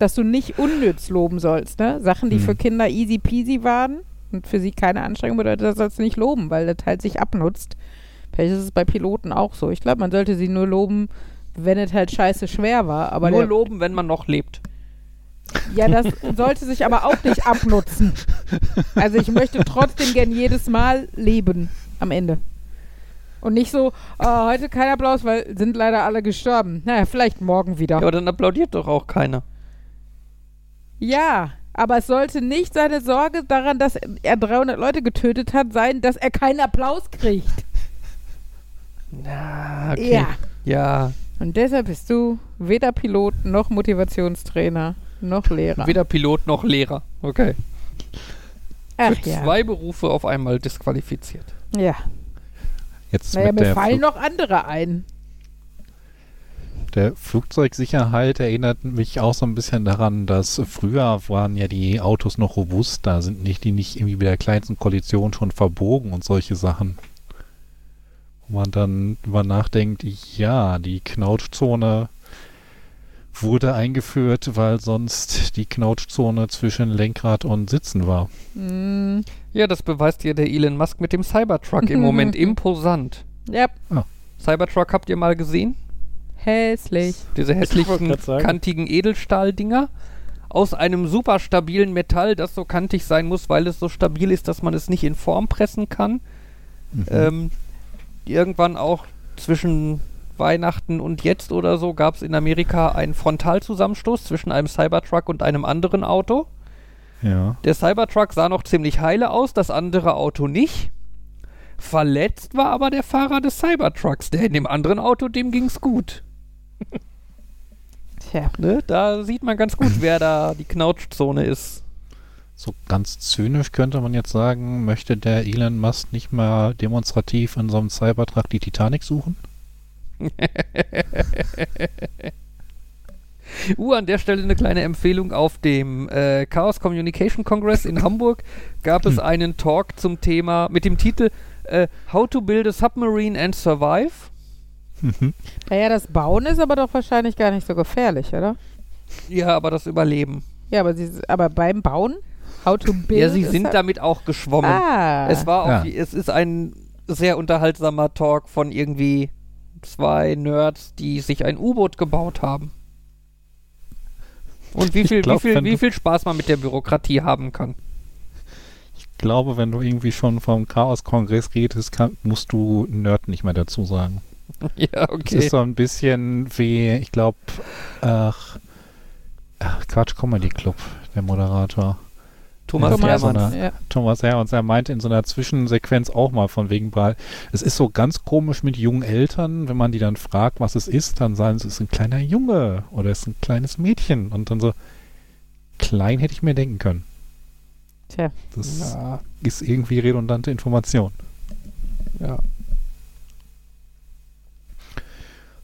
dass du nicht unnütz loben sollst. Ne? Sachen, die Hm. für Kinder easy peasy waren und für sie keine Anstrengung bedeutet, das sollst du nicht loben, weil das halt sich abnutzt. Vielleicht ist es bei Piloten auch so. Ich glaube, man sollte sie nur loben, wenn es halt scheiße schwer war. Aber Nur loben, wenn man noch lebt. ja, das sollte sich aber auch nicht abnutzen. Also ich möchte trotzdem gern jedes Mal leben am Ende. Und nicht so, "Ah, heute kein Applaus, weil sind leider alle gestorben. Naja, vielleicht morgen wieder. Ja, aber dann applaudiert doch auch keiner. Ja, aber es sollte nicht seine Sorge daran, dass er 300 Leute getötet hat, sein, dass er keinen Applaus kriegt. Ja, okay. Ja. Ja, Und deshalb bist du weder Pilot noch Motivationstrainer noch Lehrer. weder Pilot noch Lehrer. Okay. Ach Für ja. zwei Berufe auf einmal disqualifiziert. Ja. Jetzt Naja, mir fallen Flug noch andere ein. Der Flugzeugsicherheit erinnert mich auch so ein bisschen daran, dass früher waren ja die Autos noch robust, da sind nicht die nicht irgendwie bei der kleinsten Kollision schon verbogen und solche Sachen. Wo man dann über nachdenkt, ja, die Knautschzone wurde eingeführt, weil sonst die Knautschzone zwischen Lenkrad und Sitzen war. Hm, Ja, das beweist ja der Elon Musk mit dem Cybertruck im Moment. Imposant. ja, Cybertruck habt ihr mal gesehen? Hässlich. Diese hässlichen, kantigen Edelstahldinger aus einem super stabilen Metall, das so kantig sein muss, weil es so stabil ist, dass man es nicht in Form pressen kann. Mhm. Ähm, irgendwann auch zwischen Weihnachten und jetzt oder so gab es in Amerika einen Frontalzusammenstoß zwischen einem Cybertruck und einem anderen Auto. ja. Der Cybertruck sah noch ziemlich heile aus, das andere Auto nicht. Verletzt war aber der Fahrer des Cybertrucks, der in dem anderen Auto, dem ging's gut. Tja. Ne? Da sieht man ganz gut, wer da die Knautschzone ist. So ganz zynisch könnte man jetzt sagen, möchte der Elon Musk nicht mal demonstrativ in so einem Cybertruck die Titanic suchen? Uh, an der Stelle eine kleine Empfehlung. Auf dem äh, Chaos Communication Congress in Hamburg gab es einen Talk zum Thema mit dem Titel äh, How to Build a Submarine and Survive. Naja, das Bauen ist aber doch wahrscheinlich gar nicht so gefährlich, oder? Ja, aber das Überleben. Ja, aber, sie, aber beim Bauen? How to build. Ja, sie sind das- damit auch geschwommen. Ah. Es war Ja. auch, es ist ein sehr unterhaltsamer Talk von irgendwie zwei Nerds, die sich ein U-Boot gebaut haben. Und wie viel, glaub, wie, viel, wie viel Spaß man mit der Bürokratie haben kann. Ich glaube, wenn du irgendwie schon vom Chaos-Kongress redest, kann, musst du Nerd nicht mehr dazu sagen. ja, Es okay. ist so ein bisschen wie, ich glaube, ach, ach, Quatsch Comedy Club, der Moderator. Thomas, Thomas Hermann. Hermann. ja. Thomas Hermanns, er meinte in so einer Zwischensequenz auch mal von wegen, es ist so ganz komisch mit jungen Eltern, wenn man die dann fragt, was es ist, dann sagen sie, es ist ein kleiner Junge oder es ist ein kleines Mädchen und dann so, klein hätte ich mir denken können. Tja. Das Ja, ist irgendwie redundante Information. ja.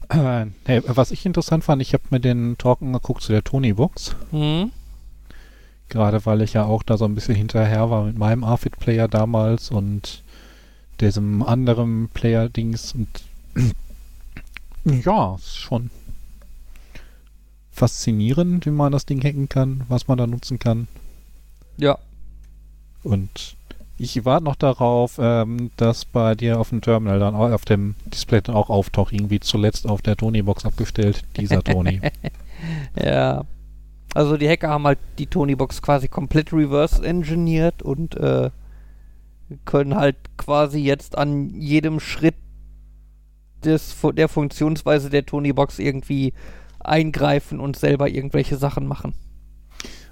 Äh, hey, was ich interessant fand, ich habe mir den Talk angeguckt zu der Tony-Box. Hm? Gerade weil ich ja auch da so ein bisschen hinterher war mit meinem Arfit-Player damals und diesem anderen Player-Dings und ja, ist schon faszinierend, wie man das Ding hacken kann, was man da nutzen kann. Ja. Und ich warte noch darauf, ähm, dass bei dir auf dem Terminal dann auch auf dem Display dann auch auftaucht, irgendwie zuletzt auf der Tony-Box abgestellt, dieser Tony. Ja. Also die Hacker haben halt die Tony-Box quasi komplett reverse engineert und äh, können halt quasi jetzt an jedem Schritt des, der Funktionsweise der Tony-Box irgendwie eingreifen und selber irgendwelche Sachen machen.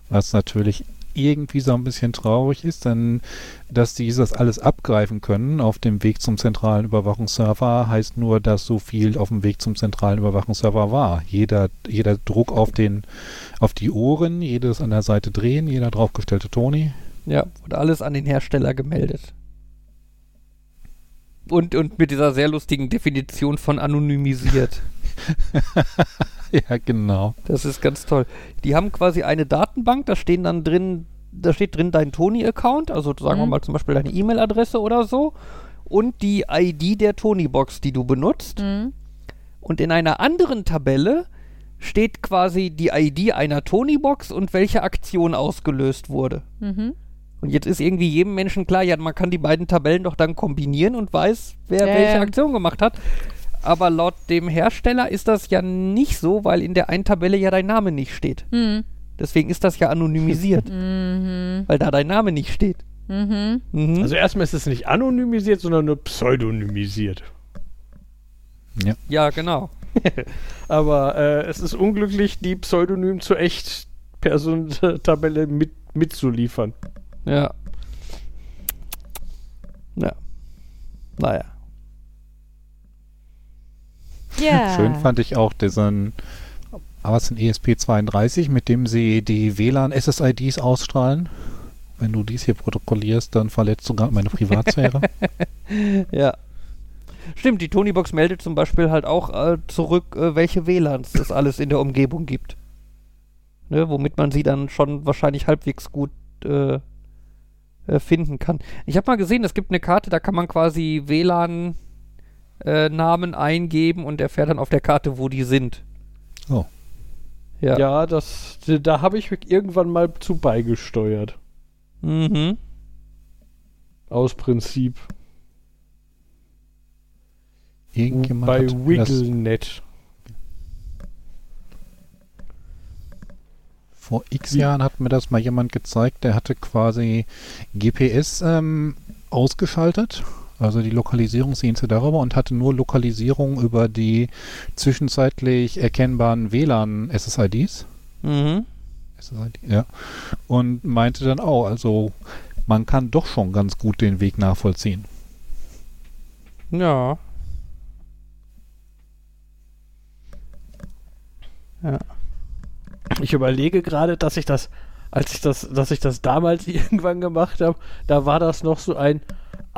Was natürlich irgendwie so ein bisschen traurig ist, denn dass die das alles abgreifen können auf dem Weg zum zentralen Überwachungsserver, heißt nur, dass so viel auf dem Weg zum zentralen Überwachungsserver war. Jeder, jeder Druck auf den, auf die Ohren, jedes an der Seite drehen, jeder draufgestellte Toni. Ja, wurde alles an den Hersteller gemeldet. Und, und mit dieser sehr lustigen Definition von anonymisiert. ja, genau. Das ist ganz toll. Die haben quasi eine Datenbank, da stehen dann drin, da steht drin dein Tony-Account, also sagen wir Mhm. mal zum Beispiel deine E-Mail-Adresse oder so und die ID der Tony-Box, die du benutzt. Mhm. Und in einer anderen Tabelle steht quasi die ID einer Tony-Box und welche Aktion ausgelöst wurde. Mhm. Und jetzt ist irgendwie jedem Menschen klar, ja, man kann die beiden Tabellen doch dann kombinieren und weiß, wer Ja, welche ja. Aktion gemacht hat. Aber laut dem Hersteller ist das ja nicht so, weil in der einen Tabelle ja dein Name nicht steht. Mhm. Deswegen ist das ja anonymisiert, Mhm. weil da dein Name nicht steht. Mhm. Mhm. Also erstmal ist es nicht anonymisiert, sondern nur pseudonymisiert. ja, genau. Aber äh, es ist unglücklich, die Pseudonym zur Echt-Person-Tabelle mit, mitzuliefern. Ja. Ja. Naja. Ja. Schön fand ich auch diesen, ist ein ESP32, mit dem sie die WLAN-SSIDs ausstrahlen. Wenn du dies hier protokollierst, dann verletzt du gerade meine Privatsphäre. Ja. Stimmt, die Tonybox meldet zum Beispiel halt auch äh, zurück, äh, welche WLANs es alles in der Umgebung gibt. Ne, womit man sie dann schon wahrscheinlich halbwegs gut äh, äh, finden kann. Ich habe mal gesehen, es gibt eine Karte, da kann man quasi WLAN-Namen eingeben und erfährt dann auf der Karte, wo die sind. Oh. Ja. Ja, das, da habe ich irgendwann mal zu beigesteuert. Mhm. Aus Prinzip. Irgendjemand Bei hat mir das WiggleNet. Vor x Jahren hat mir das mal jemand gezeigt, der hatte quasi GPS ähm, ausgeschaltet, also die Lokalisierungsdienste darüber und hatte nur Lokalisierung über die zwischenzeitlich erkennbaren WLAN-SSIDs. Mhm. SSID, ja. Und meinte dann auch, also man kann doch schon ganz gut den Weg nachvollziehen. Ja. Ja. Ich überlege gerade, dass ich das, als ich das, dass ich das damals irgendwann gemacht habe, da war das noch so ein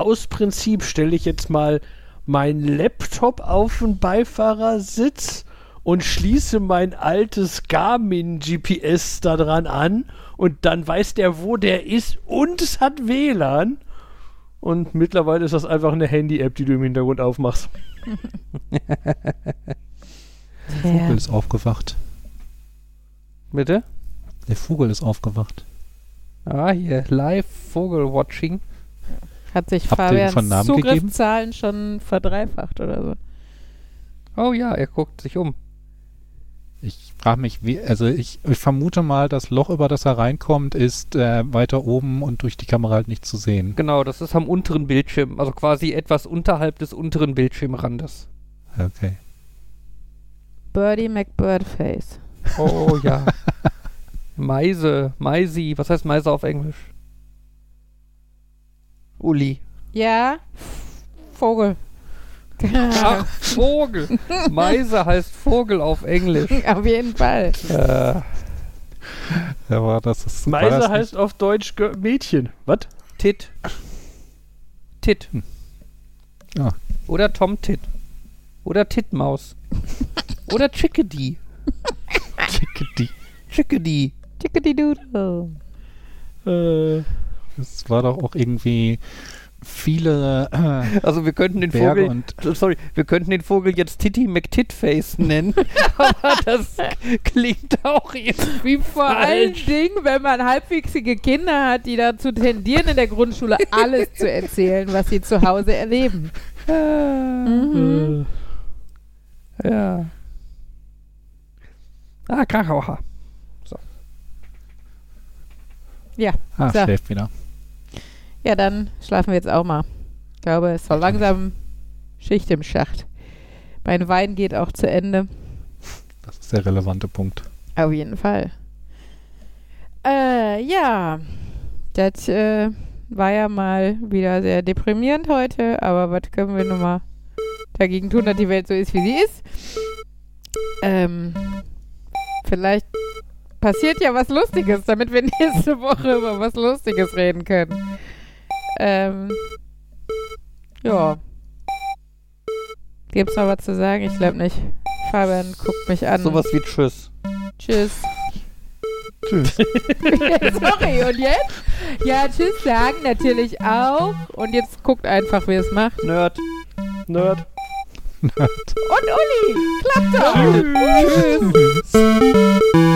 aus Prinzip stelle ich jetzt mal meinen Laptop auf den Beifahrersitz und schließe mein altes Garmin GPS daran an und dann weiß der, wo der ist und es hat WLAN. Und mittlerweile ist das einfach eine Handy-App, die du im Hintergrund aufmachst. Der. Vogel ist aufgewacht. Bitte? Der Vogel ist aufgewacht. Ah, hier, live Vogelwatching. Hat sich Habt Fabians schon Namen gegeben? Zugriffszahlen schon verdreifacht oder so. Oh ja, er guckt sich um. Ich frage mich, wie, also ich, ich vermute mal, das Loch, über das er reinkommt, ist äh, weiter oben und durch die Kamera halt nicht zu sehen. Genau, das ist am unteren Bildschirm, also quasi etwas unterhalb des unteren Bildschirmrandes. Okay. Birdie McBirdface. Oh ja. Meise, Meisi, was heißt Meise auf Englisch? Uli. Ja, Vogel. Ach, Vogel. Meise heißt Vogel auf Englisch. Auf jeden Fall. Äh, Ja, war das ist, Meise das heißt auf Deutsch Ge Mädchen. Was? Tit. Tit. Ja. Oder Tom Tit. Oder Titmaus. Oder Chickadee. nicht Chickadee. Chickadee. Chickadee-doodle. Äh, Das war doch auch irgendwie viele äh, Also wir könnten den Berge Vogel, und sorry, wir könnten den Vogel jetzt Titty McTitface nennen, aber das klingt auch irgendwie Vor allen falsch. Dingen, wenn man halbwüchsige Kinder hat, die dazu tendieren, in der Grundschule alles zu erzählen, was sie zu Hause erleben. Mhm. Ja. Ah, Krakauer. ah, So. schläft wieder. Ja, dann schlafen wir jetzt auch mal. Ich glaube, es war langsam Schicht im Schacht. Mein Wein geht auch zu Ende. Das ist der relevante Punkt. Auf jeden Fall. Äh, ja. Das äh, war ja mal wieder sehr deprimierend heute, aber was können wir nun mal dagegen tun, dass die Welt so ist, wie sie ist? Ähm, vielleicht passiert ja was Lustiges, damit wir nächste Woche über was Lustiges reden können. Ähm, ja. Gibt's noch was zu sagen? Ich glaube nicht. Fabian guckt mich an. Sowas wie Tschüss. Tschüss. Tschüss. Sorry, und jetzt? Ja, tschüss sagen natürlich auch. Und jetzt guckt einfach, wie es macht. Nerd. Nerd. Und Uli, klappt doch. Tschüss. Tschüss.